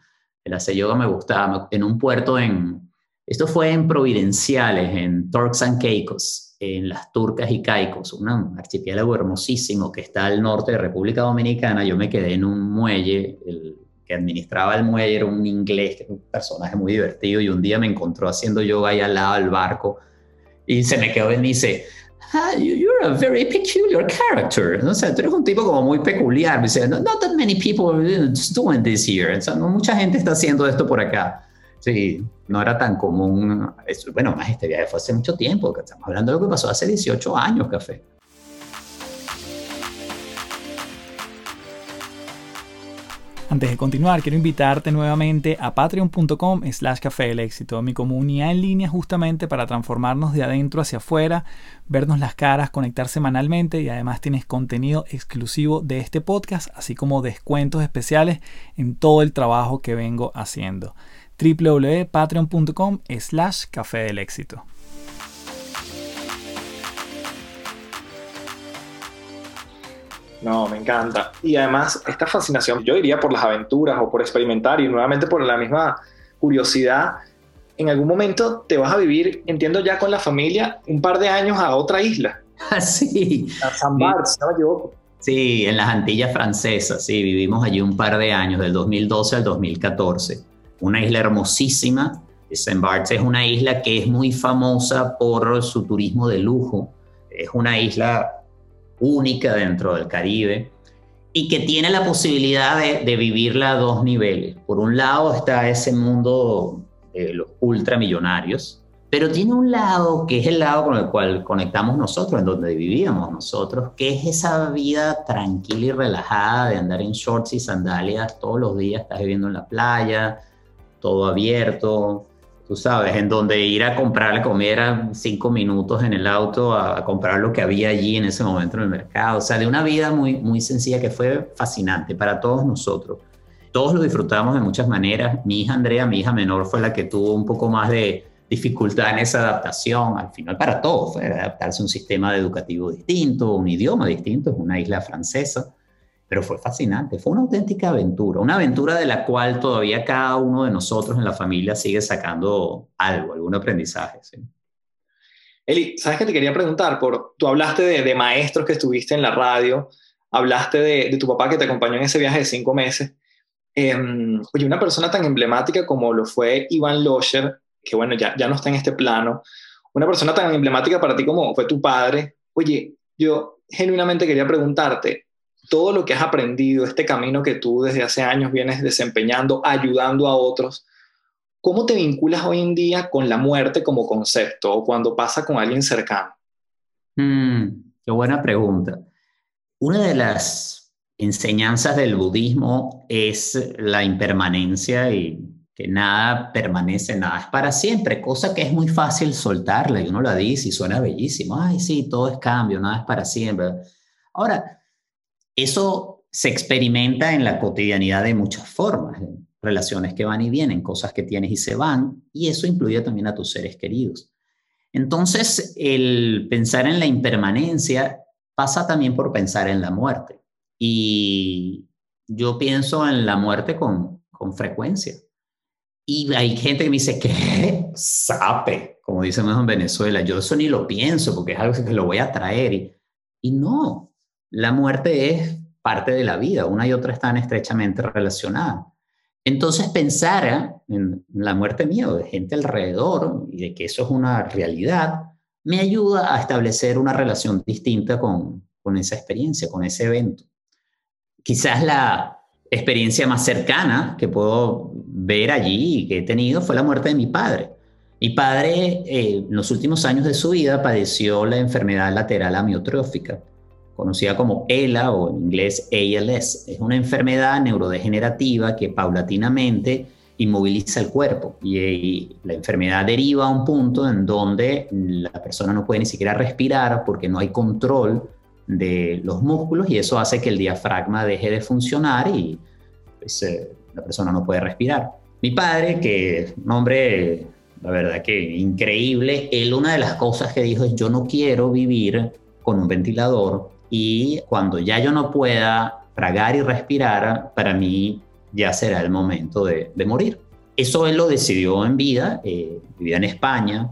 el hacer yoga me gustaba. En un puerto en, esto fue en Providenciales, en Turks and Caicos, en las Turcas y Caicos, un archipiélago hermosísimo que está al norte de República Dominicana. Yo me quedé en un muelle, el que administraba el muelle era un inglés, que un personaje muy divertido, y un día me encontró haciendo yoga ahí al lado del barco, y se me quedó y me dice, ah, you're a very peculiar character. O sea, tú eres un tipo como muy peculiar. Me dice, not that many people are doing this here. O sea, no mucha gente está haciendo esto por acá. Sí, no era tan común. Bueno, más este viaje fue hace mucho tiempo. Estamos hablando de lo que pasó hace 18 años, café. Antes de continuar, quiero invitarte nuevamente a patreon.com slash café del éxito, mi comunidad en línea justamente para transformarnos de adentro hacia afuera, vernos las caras, conectar semanalmente y además tienes contenido exclusivo de este podcast, así como descuentos especiales en todo el trabajo que vengo haciendo. www.patreon.com slash café del éxito. No, me encanta. Y además, esta fascinación, yo diría por las aventuras o por experimentar y nuevamente por la misma curiosidad, en algún momento te vas a vivir, entiendo ya con la familia, un par de años a otra isla. Ah, sí. A San Bart, si no me equivoco. Sí, en las Antillas Francesas, sí, vivimos allí un par de años, del 2012 al 2014. Una isla hermosísima. Saint Barts es una isla que es muy famosa por su turismo de lujo. Es una isla única dentro del Caribe y que tiene la posibilidad de, vivirla a dos niveles. Por un lado está ese mundo de los ultramillonarios, pero tiene un lado que es el lado con el cual conectamos nosotros, en donde vivíamos nosotros, que es esa vida tranquila y relajada de andar en shorts y sandalias todos los días, estás viviendo en la playa, todo abierto, tú sabes, en donde ir a comprar comida cinco minutos en el auto a, comprar lo que había allí en ese momento en el mercado. O sea, de una vida muy, muy sencilla que fue fascinante para todos nosotros. Todos lo disfrutamos de muchas maneras. Mi hija Andrea, mi hija menor, fue la que tuvo un poco más de dificultad en esa adaptación. Al final, para todos, fue adaptarse a un sistema educativo distinto, un idioma distinto, es una isla francesa pero fue fascinante, fue una auténtica aventura, una aventura de la cual todavía cada uno de nosotros en la familia sigue sacando algo, algún aprendizaje. Eli, ¿sabes qué te quería preguntar? Por, tú hablaste de, maestros que estuviste en la radio, hablaste de, tu papá que te acompañó en ese viaje de cinco meses. Em, oye, una persona tan emblemática como lo fue Iván Locher, que bueno, ya, ya no está en este plano, una persona tan emblemática para ti como fue tu padre. Oye, yo genuinamente quería preguntarte, todo lo que has aprendido, este camino que tú desde hace años vienes desempeñando, ayudando a otros, ¿cómo te vinculas hoy en día con la muerte como concepto o cuando pasa con alguien cercano? Mm, qué buena pregunta. Una de las enseñanzas del budismo es la impermanencia y que nada permanece, nada es para siempre, cosa que es muy fácil soltarla y uno la dice y suena bellísimo, ay sí, todo es cambio, nada es para siempre. Ahora, eso se experimenta en la cotidianidad de muchas formas, relaciones que van y vienen, cosas que tienes y se van, y eso incluye también a tus seres queridos. Entonces, el pensar en la impermanencia pasa también por pensar en la muerte. Y yo pienso en la muerte con, con frecuencia. Y hay gente que me dice, ¿qué? Sape, como dicen en Venezuela. Yo eso ni lo pienso porque es algo que lo voy a traer. Y, y no, la muerte es parte de la vida, una y otra están estrechamente relacionadas. Entonces pensar en la muerte mía o de gente alrededor y de que eso es una realidad, me ayuda a establecer una relación distinta con, con esa experiencia, con ese evento. Quizás la experiencia más cercana que puedo ver allí y que he tenido fue la muerte de mi padre. Mi padre eh, en los últimos años de su vida padeció la enfermedad lateral amiotrófica conocida como ELA o en inglés ALS. Es una enfermedad neurodegenerativa que paulatinamente inmoviliza el cuerpo y, la enfermedad deriva a un punto en donde la persona no puede ni siquiera respirar porque no hay control de los músculos y eso hace que el diafragma deje de funcionar y pues, eh, la persona no puede respirar. Mi padre, que es un hombre, la verdad que increíble, él una de las cosas que dijo es yo no quiero vivir con un ventilador y cuando ya yo no pueda tragar y respirar, para mí ya será el momento de, morir. Eso él lo decidió en vida, eh, vivía en España.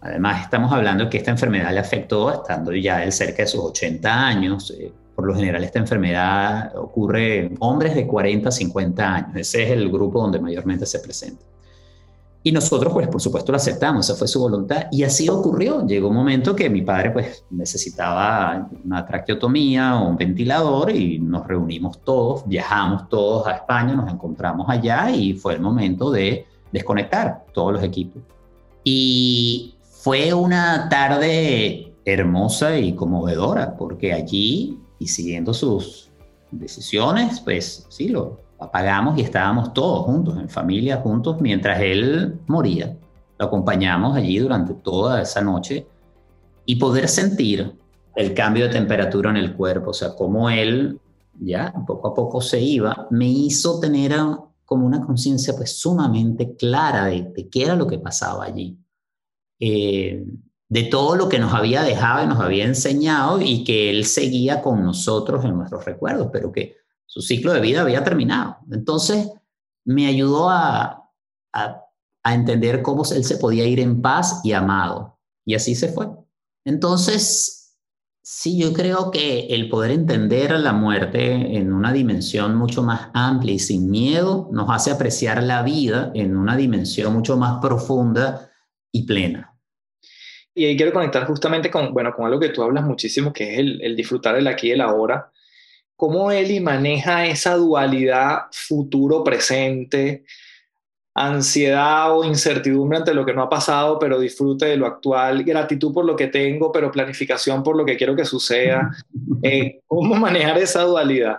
Además, estamos hablando que esta enfermedad le afectó estando ya él cerca de sus 80 años. Eh, por lo general, esta enfermedad ocurre en hombres de 40 a 50 años. Ese es el grupo donde mayormente se presenta. Y nosotros, pues, por supuesto, lo aceptamos, esa fue su voluntad. Y así ocurrió. Llegó un momento que mi padre, pues, necesitaba una traqueotomía o un ventilador y nos reunimos todos, viajamos todos a España, nos encontramos allá y fue el momento de desconectar todos los equipos. Y fue una tarde hermosa y conmovedora, porque allí, y siguiendo sus decisiones, pues sí, lo, apagamos y estábamos todos juntos, en familia, juntos, mientras él moría. Lo acompañamos allí durante toda esa noche y poder sentir el cambio de temperatura en el cuerpo, o sea, cómo él ya poco a poco se iba, me hizo tener como una conciencia pues sumamente clara de, qué era lo que pasaba allí. Eh, de todo lo que nos había dejado y nos había enseñado y que él seguía con nosotros en nuestros recuerdos, pero que su ciclo de vida había terminado. Entonces me ayudó a, a, entender cómo él se podía ir en paz y amado. Y así se fue. Entonces, sí, yo creo que el poder entender la muerte en una dimensión mucho más amplia y sin miedo nos hace apreciar la vida en una dimensión mucho más profunda y plena. Y ahí quiero conectar justamente con, bueno, con algo que tú hablas muchísimo, que es el, el disfrutar del aquí y el ahora. ¿Cómo Eli maneja esa dualidad futuro-presente? ansiedad o incertidumbre ante lo que no ha pasado, pero disfrute de lo actual, gratitud por lo que tengo, pero planificación por lo que quiero que suceda. Eh, ¿Cómo manejar esa dualidad?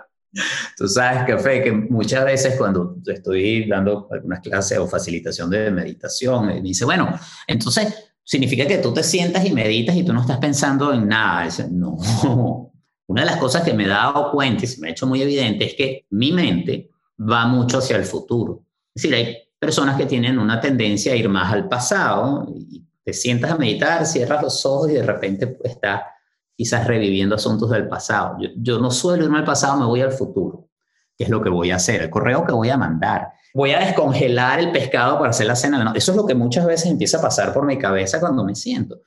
Tú sabes, Café, que muchas veces cuando estoy dando algunas clases o facilitación de meditación, me dice, bueno, entonces significa que tú te sientas y meditas y tú no estás pensando en nada. Dice, no. Una de las cosas que me he dado cuenta y se me ha hecho muy evidente es que mi mente va mucho hacia el futuro. Es decir, hay personas que tienen una tendencia a ir más al pasado te sientas a meditar, cierras los ojos y de repente estás quizás reviviendo asuntos del pasado. Yo, no suelo irme al pasado, me voy al futuro, que es lo que voy a hacer, el correo que voy a mandar. Voy a descongelar el pescado para hacer la cena. eso es lo que muchas veces empieza a pasar por mi cabeza cuando me siento.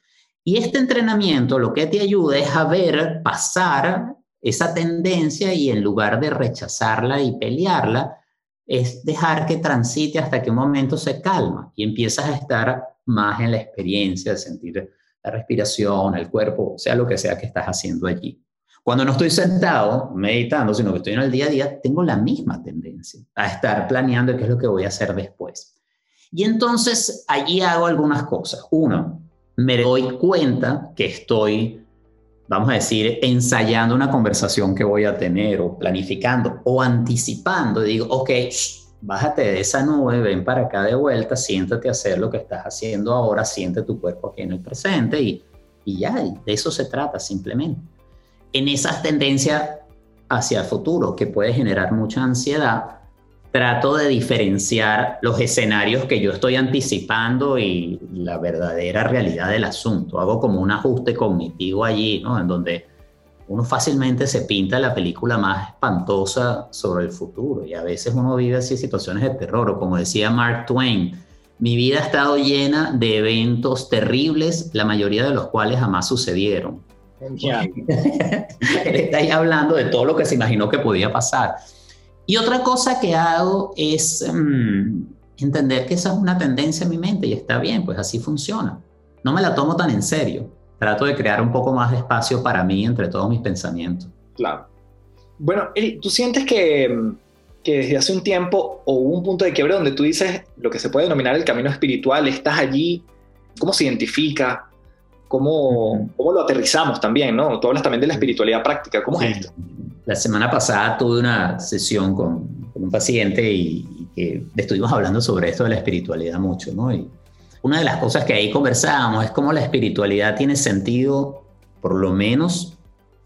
Y este entrenamiento lo que te ayuda es a ver pasar esa tendencia y en lugar de rechazarla y pelearla, es dejar que transite hasta que un momento se calma y empiezas a estar más en la experiencia de sentir la respiración, el cuerpo, sea lo que sea que estás haciendo allí. Cuando no estoy sentado meditando, sino que estoy en el día a día, tengo la misma tendencia a estar planeando qué es lo que voy a hacer después. Y entonces allí hago algunas cosas. Uno, me doy cuenta que estoy vamos a decir, ensayando una conversación que voy a tener o planificando o anticipando, digo, ok, bájate de esa nube, ven para acá de vuelta, siéntate a hacer lo que estás haciendo ahora, siente tu cuerpo aquí en el presente y, y ya, de eso se trata simplemente. En esas tendencias hacia el futuro que puede generar mucha ansiedad, trato de diferenciar los escenarios que yo estoy anticipando y la verdadera realidad del asunto. Hago como un ajuste cognitivo allí, ¿no? En donde uno fácilmente se pinta la película más espantosa sobre el futuro y a veces uno vive así situaciones de terror o como decía Mark Twain, mi vida ha estado llena de eventos terribles, la mayoría de los cuales jamás sucedieron. Él está ahí hablando de todo lo que se imaginó que podía pasar. Y otra cosa que hago es mm, entender que esa es una tendencia en mi mente y está bien, pues así funciona. No me la tomo tan en serio. Trato de crear un poco más de espacio para mí entre todos mis pensamientos. Claro. Bueno, ¿tú sientes que, que desde hace un tiempo o hubo un punto de quiebre donde tú dices lo que se puede denominar el camino espiritual, estás allí, cómo se identifica, cómo, cómo lo aterrizamos también, ¿no? Tú hablas también de la espiritualidad práctica, ¿cómo es esto? La semana pasada tuve una sesión con, un paciente y, que estuvimos hablando sobre esto de la espiritualidad mucho, ¿no? Y una de las cosas que ahí conversábamos es cómo la espiritualidad tiene sentido, por lo menos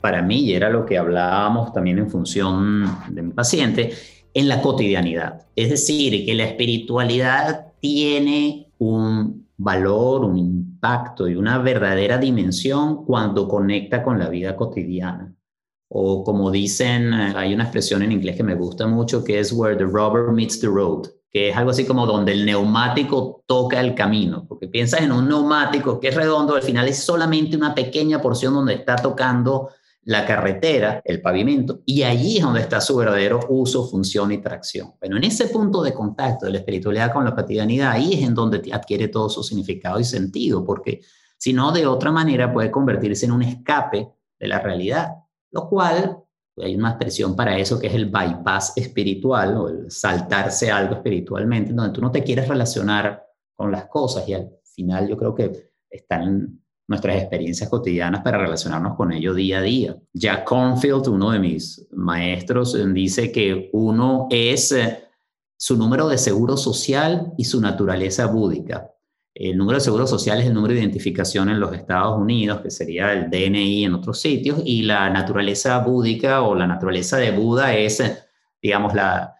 para mí, y era lo que hablábamos también en función de mi paciente, en la cotidianidad. Es decir, que la espiritualidad tiene un valor, un impacto y una verdadera dimensión cuando conecta con la vida cotidiana o como dicen, eh, hay una expresión en inglés que me gusta mucho que es where the rubber meets the road, que es algo así como donde el neumático toca el camino, porque piensas en un neumático que es redondo, al final es solamente una pequeña porción donde está tocando la carretera, el pavimento, y allí es donde está su verdadero uso, función y tracción. Bueno, en ese punto de contacto de la espiritualidad con la cotidianidad, ahí es en donde adquiere todo su significado y sentido, porque si no, de otra manera puede convertirse en un escape de la realidad lo cual hay una expresión para eso que es el bypass espiritual o el saltarse algo espiritualmente, donde tú no te quieres relacionar con las cosas y al final yo creo que están nuestras experiencias cotidianas para relacionarnos con ello día a día. Jack Cornfield, uno de mis maestros, dice que uno es eh, su número de seguro social y su naturaleza búdica. El número de seguro social es el número de identificación en los Estados Unidos, que sería el DNI en otros sitios, y la naturaleza búdica o la naturaleza de Buda es, digamos, la,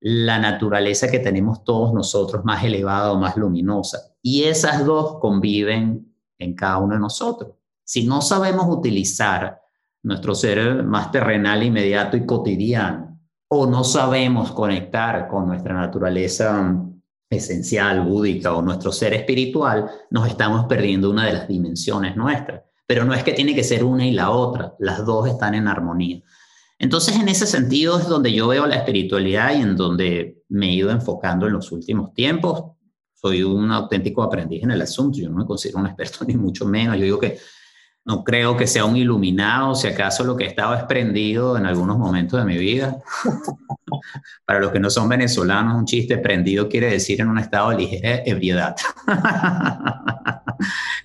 la naturaleza que tenemos todos nosotros más elevada o más luminosa. Y esas dos conviven en cada uno de nosotros. Si no sabemos utilizar nuestro ser más terrenal, inmediato y cotidiano, o no sabemos conectar con nuestra naturaleza esencial, búdica o nuestro ser espiritual, nos estamos perdiendo una de las dimensiones nuestras. Pero no es que tiene que ser una y la otra, las dos están en armonía. Entonces, en ese sentido es donde yo veo la espiritualidad y en donde me he ido enfocando en los últimos tiempos soy un auténtico aprendiz en el asunto, yo no me considero un experto ni mucho menos, yo digo que no creo que sea un iluminado, si acaso lo que he estado es prendido en algunos momentos de mi vida. Para los que no son venezolanos, un chiste prendido quiere decir en un estado de ligera ebriedad.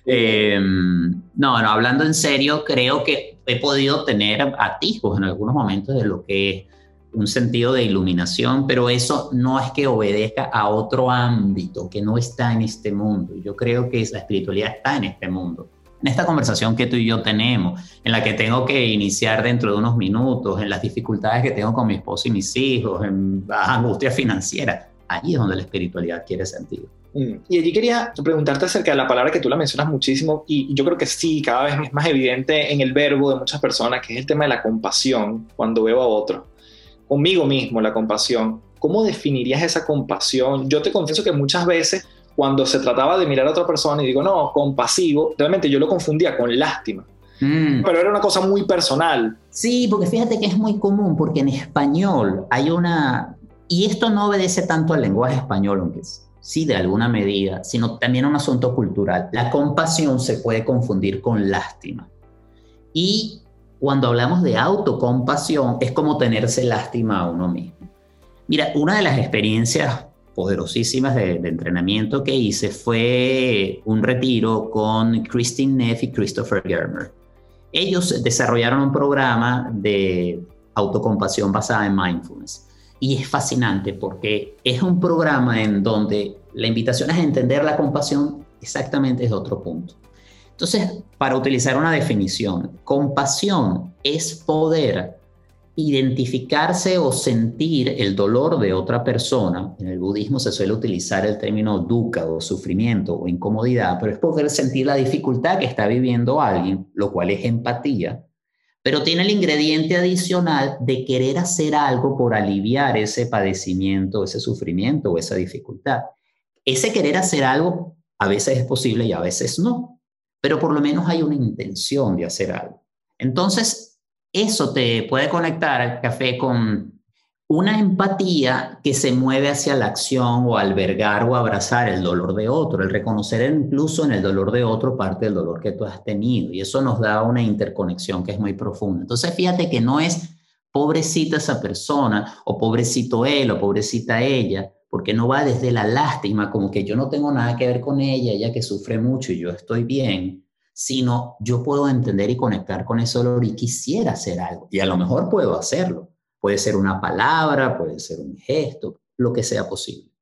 Em, no, no, hablando en serio, creo que he podido tener atisbos en algunos momentos de lo que es un sentido de iluminación, pero eso no es que obedezca a otro ámbito que no está en este mundo. Yo creo que la espiritualidad está en este mundo. En esta conversación que tú y yo tenemos, en la que tengo que iniciar dentro de unos minutos, en las dificultades que tengo con mi esposo y mis hijos, en la angustia financiera, ahí es donde la espiritualidad quiere sentido. Mm. Y allí quería preguntarte acerca de la palabra que tú la mencionas muchísimo y yo creo que sí, cada vez es más evidente en el verbo de muchas personas, que es el tema de la compasión cuando veo a otro conmigo mismo, la compasión. ¿Cómo definirías esa compasión? Yo te confieso que muchas veces cuando se trataba de mirar a otra persona y digo, no, compasivo, realmente yo lo confundía con lástima. Mm. Pero era una cosa muy personal. Sí, porque fíjate que es muy común, porque en español hay una... Y esto no obedece tanto al lenguaje español, aunque sí de alguna medida, sino también a un asunto cultural. La compasión se puede confundir con lástima. Y cuando hablamos de autocompasión, es como tenerse lástima a uno mismo. Mira, una de las experiencias poderosísimas de, entrenamiento que hice fue un retiro con Christine Neff y Christopher Germer. Ellos desarrollaron un programa de autocompasión basada en mindfulness. Y es fascinante porque es un programa en donde la invitación es entender la compasión exactamente desde otro punto. Entonces, para utilizar una definición, compasión es poder identificarse o sentir el dolor de otra persona. En el budismo se suele utilizar el término dukkha o sufrimiento o incomodidad, pero es poder sentir la dificultad que está viviendo alguien, lo cual es empatía, pero tiene el ingrediente adicional de querer hacer algo por aliviar ese padecimiento, ese sufrimiento o esa dificultad. Ese querer hacer algo a veces es posible y a veces no pero por lo menos hay una intención de hacer algo. Entonces, eso te puede conectar al café con una empatía que se mueve hacia la acción o albergar o abrazar el dolor de otro, el reconocer incluso en el dolor de otro parte del dolor que tú has tenido. Y eso nos da una interconexión que es muy profunda. Entonces, fíjate que no es pobrecita esa persona o pobrecito él o pobrecita ella, porque no va desde la lástima, como que yo no tengo nada que ver con ella, ella que sufre mucho y yo estoy bien, sino yo puedo entender y conectar con ese dolor y quisiera hacer algo. Y a lo mejor puedo hacerlo. Puede ser una palabra, puede ser un gesto, lo que sea posible.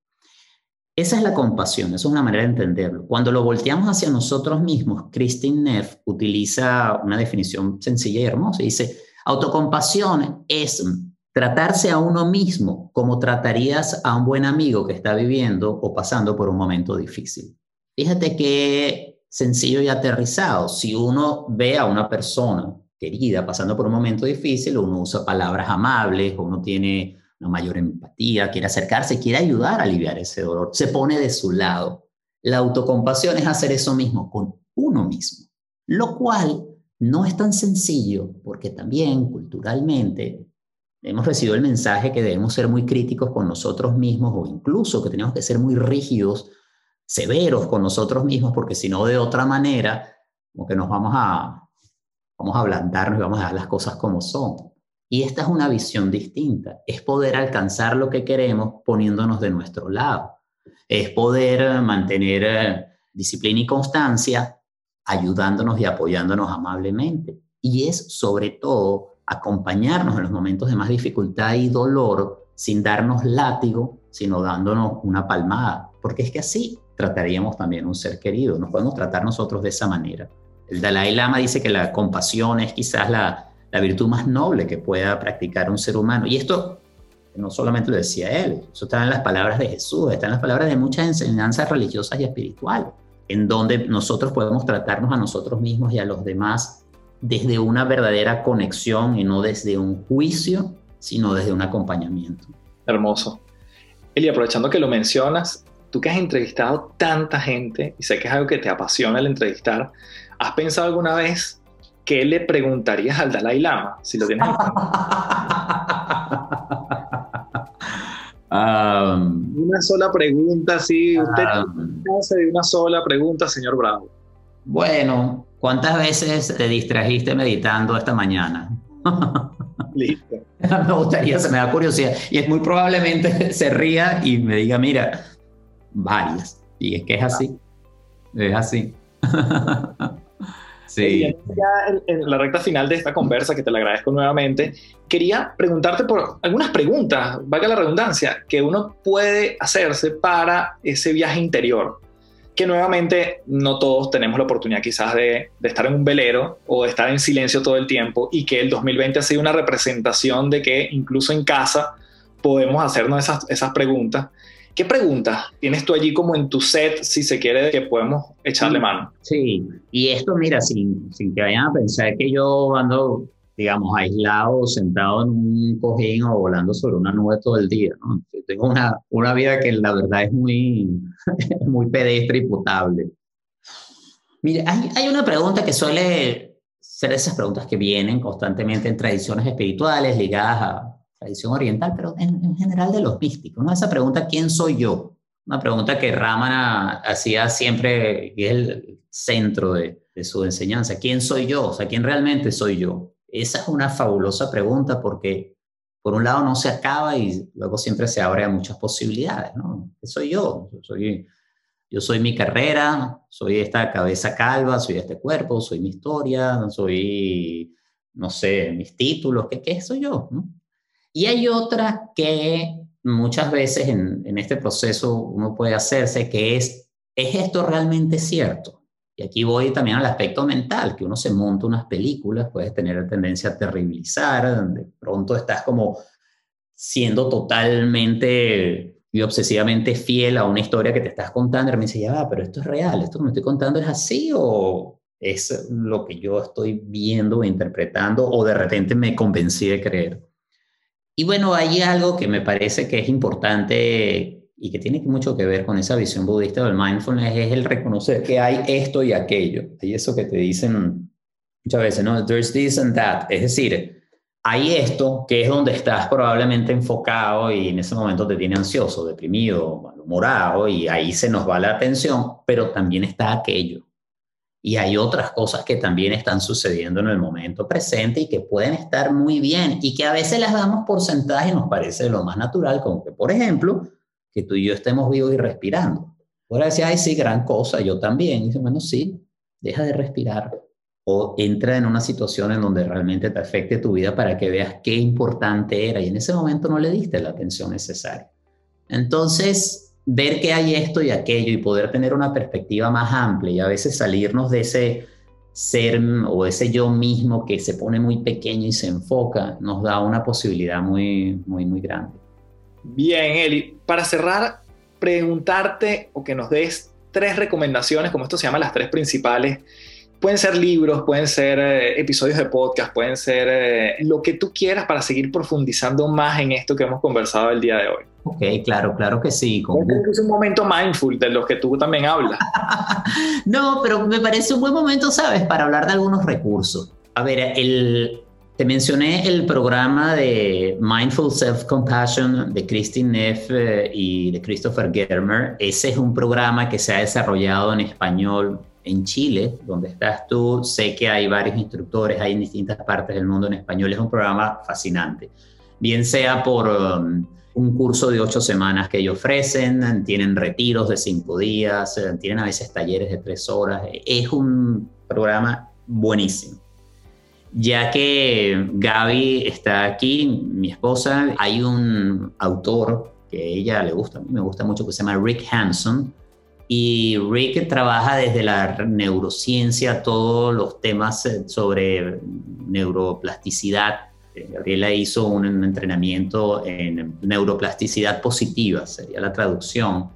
Esa es la compasión, esa es una manera de entenderlo. Cuando lo volteamos hacia nosotros mismos, Christine Neff utiliza una definición sencilla y hermosa. Dice, autocompasión es Tratarse a uno mismo como tratarías a un buen amigo que está viviendo o pasando por un momento difícil. Fíjate qué sencillo y aterrizado. Si uno ve a una persona querida pasando por un momento difícil, uno usa palabras amables, uno tiene una mayor empatía, quiere acercarse, quiere ayudar a aliviar ese dolor, se pone de su lado. La autocompasión es hacer eso mismo con uno mismo, lo cual no es tan sencillo porque también culturalmente hemos recibido el mensaje que debemos ser muy críticos con nosotros mismos o incluso que tenemos que ser muy rígidos, severos con nosotros mismos, porque si no, de otra manera, como que nos vamos a, vamos a ablandarnos y vamos a dar las cosas como son. Y esta es una visión distinta, es poder alcanzar lo que queremos poniéndonos de nuestro lado, es poder mantener eh, disciplina y constancia ayudándonos y apoyándonos amablemente. Y es sobre todo acompañarnos en los momentos de más dificultad y dolor sin darnos látigo, sino dándonos una palmada, porque es que así trataríamos también un ser querido, nos podemos tratar nosotros de esa manera. El Dalai Lama dice que la compasión es quizás la, virtud más noble que pueda practicar un ser humano. Y esto no solamente lo decía él, eso está en las palabras de Jesús, está en las palabras de muchas enseñanzas religiosas y espirituales, en donde nosotros podemos tratarnos a nosotros mismos y a los demás desde una verdadera conexión y no desde un juicio, sino desde un acompañamiento. Hermoso. Eli, aprovechando que lo mencionas, tú que has entrevistado tanta gente y sé que es algo que te apasiona el entrevistar, ¿has pensado alguna vez qué le preguntarías al Dalai Lama si lo tienes en una sola pregunta, sí. Usted hace de una sola pregunta, señor Bravo. Bueno, ¿cuántas veces te distrajiste meditando esta mañana? Listo. me gustaría, se me da curiosidad. Y es muy probablemente se ría y me diga, mira, varias. Y es que es así. Es así. Sí. la recta final de esta conversa, que te la agradezco nuevamente, quería preguntarte por algunas preguntas, valga la redundancia, que uno puede hacerse para ese viaje interior. Que nuevamente no todos tenemos la oportunidad quizás de, de estar en un velero o de estar en silencio todo el tiempo y que el 2020 ha sido una representación de que incluso en casa podemos hacernos esas, esas preguntas. ¿Qué preguntas tienes tú allí como en tu set, si se quiere, que podemos echarle mano? Sí, y esto, mira, sin, sin que vayan a pensar que yo ando, digamos, aislado, sentado en un cojín o volando sobre una nube todo el día, ¿no? Tengo una, una vida que la verdad es muy, muy pedestre y potable. Mire, hay, hay una pregunta que suele ser esas preguntas que vienen constantemente en tradiciones espirituales ligadas a tradición oriental, pero en, general de los místicos, ¿no? Esa pregunta, ¿quién soy yo? Una pregunta que Ramana hacía siempre, y es el centro de, su enseñanza, ¿quién soy yo? O sea, ¿quién realmente soy yo? Esa es una fabulosa pregunta porque por un lado no se acaba y luego siempre se abre a muchas posibilidades, ¿no? ¿Qué soy yo? Soy, yo soy mi carrera, soy esta cabeza calva, soy este cuerpo, soy mi historia, soy, no sé, mis títulos, ¿qué, qué soy yo? ¿no? Y hay otra que muchas veces en, este proceso uno puede hacerse, que es, ¿es esto realmente cierto? Y aquí voy también al aspecto mental, que uno se monta unas películas, puedes tener tendencia a terribilizar, de pronto estás como siendo totalmente y obsesivamente fiel a una historia que te estás contando, y me dice, ya va, pero esto es real, esto que me estoy contando es así o es lo que yo estoy viendo interpretando o de repente me convencí de creer. Y bueno, hay algo que me parece que es importante y que tiene mucho que ver con esa visión budista del mindfulness, es el reconocer que hay esto y aquello. Hay eso que te dicen muchas veces, ¿no? There's this and that. Es decir, hay esto que es donde estás probablemente enfocado y en ese momento te tiene ansioso, deprimido, malhumorado y ahí se nos va la atención, pero también está aquello y hay otras cosas que también están sucediendo en el momento presente y que pueden estar muy bien y que a veces las damos por sentadas y nos parece lo más natural, como que, por ejemplo, que tú y yo estemos vivos y respirando. Ahora decía, ay, sí, gran cosa, yo también. Dice, bueno, sí, deja de respirar o entra en una situación en donde realmente te afecte tu vida para que veas qué importante era y en ese momento no le diste la atención necesaria. Entonces, ver que hay esto y aquello y poder tener una perspectiva más amplia y a veces salirnos de ese ser o ese yo mismo que se pone muy pequeño y se enfoca, nos da una posibilidad muy, muy, muy grande. Bien, Eli, para cerrar, preguntarte o que nos des tres recomendaciones, como esto se llama las tres principales. Pueden ser libros, pueden ser eh, episodios de podcast, pueden ser eh, lo que tú quieras para seguir profundizando más en esto que hemos conversado el día de hoy. Ok, claro, claro que sí. Es un momento mindful de los que tú también hablas. no, pero me parece un buen momento, ¿sabes? Para hablar de algunos recursos. A ver, el, te mencioné el programa de Mindful Self-Compassion de Christine Neff eh, y de Christopher Germer. Ese es un programa que se ha desarrollado en español en Chile, donde estás tú. Sé que hay varios instructores, hay en distintas partes del mundo en español. Es un programa fascinante. Bien sea por... Um, un curso de ocho semanas que ellos ofrecen, tienen retiros de cinco días, eh, tienen a veces talleres de tres horas. Es un programa buenísimo. Ya que Gaby está aquí, mi esposa, hay un autor que a ella le gusta, a mí me gusta mucho, que se llama Rick Hanson. Y Rick trabaja desde la neurociencia todos los temas eh, sobre neuroplasticidad. Eh, Gabriela hizo un entrenamiento en neuroplasticidad positiva, sería la traducción.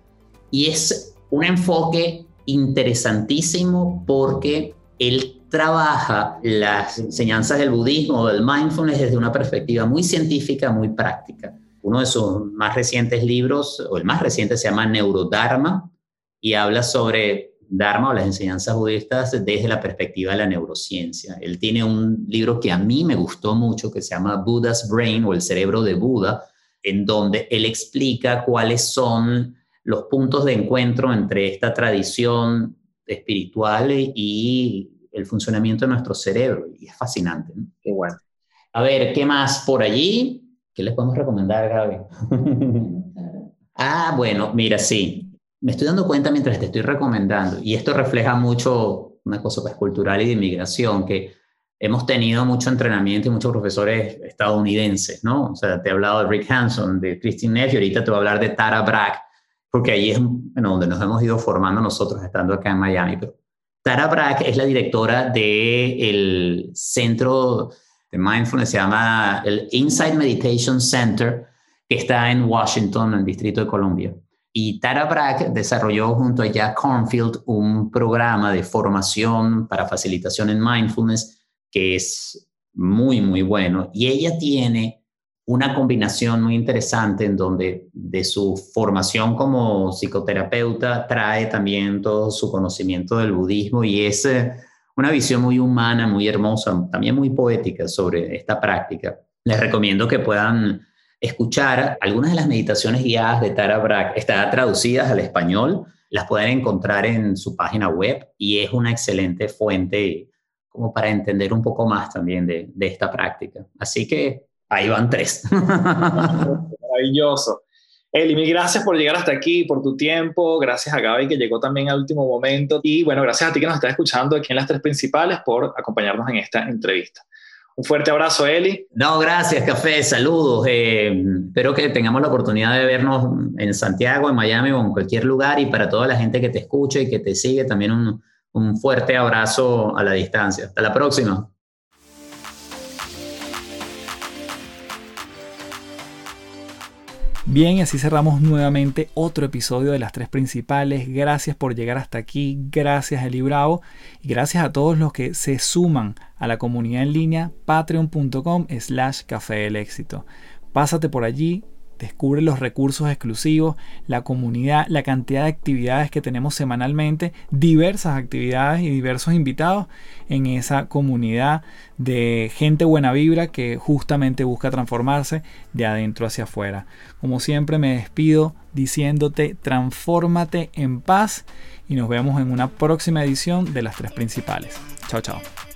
Y es un enfoque interesantísimo porque él trabaja las enseñanzas del budismo del mindfulness desde una perspectiva muy científica, muy práctica. Uno de sus más recientes libros, o el más reciente, se llama Neurodharma y habla sobre Dharma o las enseñanzas budistas desde la perspectiva de la neurociencia. Él tiene un libro que a mí me gustó mucho que se llama Buddha's Brain o el cerebro de Buda, en donde él explica cuáles son los puntos de encuentro entre esta tradición espiritual y el funcionamiento de nuestro cerebro. Y es fascinante. Qué bueno. A ver, ¿qué más por allí? ¿Qué les podemos recomendar, Gaby? ah, bueno, mira, sí. Me estoy dando cuenta mientras te estoy recomendando, y esto refleja mucho una cosa pues, cultural y de inmigración, que hemos tenido mucho entrenamiento y muchos profesores estadounidenses, ¿no? O sea, te he hablado de Rick Hanson, de Christine Neff, y ahorita te voy a hablar de Tara Brach, porque ahí es bueno, donde nos hemos ido formando nosotros estando acá en Miami. Pero Tara Brach es la directora del centro de mindfulness, se llama el Inside Meditation Center, que está en Washington, en el Distrito de Columbia. Y Tara Brach desarrolló junto a Jack Cornfield un programa de formación para facilitación en mindfulness que es muy, muy bueno. Y ella tiene una combinación muy interesante en donde de su formación como psicoterapeuta trae también todo su conocimiento del budismo y es eh, una visión muy humana, muy hermosa, también muy poética sobre esta práctica. Les recomiendo que puedan escuchar algunas de las meditaciones guiadas de Tara Brach. Están traducidas al español, las pueden encontrar en su página web y es una excelente fuente como para entender un poco más también de, de esta práctica. Así que Ahí van tres. Maravilloso. Eli, mil gracias por llegar hasta aquí, por tu tiempo. Gracias a Gaby que llegó también al último momento. Y bueno, gracias a ti que nos estás escuchando aquí en las tres principales por acompañarnos en esta entrevista. Un fuerte abrazo, Eli. No, gracias, Café. Saludos. Eh, espero que tengamos la oportunidad de vernos en Santiago, en Miami o en cualquier lugar. Y para toda la gente que te escucha y que te sigue, también un, un fuerte abrazo a la distancia. Hasta la próxima. Bien, y así cerramos nuevamente otro episodio de las tres principales. Gracias por llegar hasta aquí, gracias Eli Bravo y gracias a todos los que se suman a la comunidad en línea patreon.com slash café del éxito. Pásate por allí, Descubre los recursos exclusivos, la comunidad, la cantidad de actividades que tenemos semanalmente, diversas actividades y diversos invitados en esa comunidad de gente buena vibra que justamente busca transformarse de adentro hacia afuera. Como siempre me despido diciéndote transfórmate en paz y nos vemos en una próxima edición de las tres principales. Chao, chao.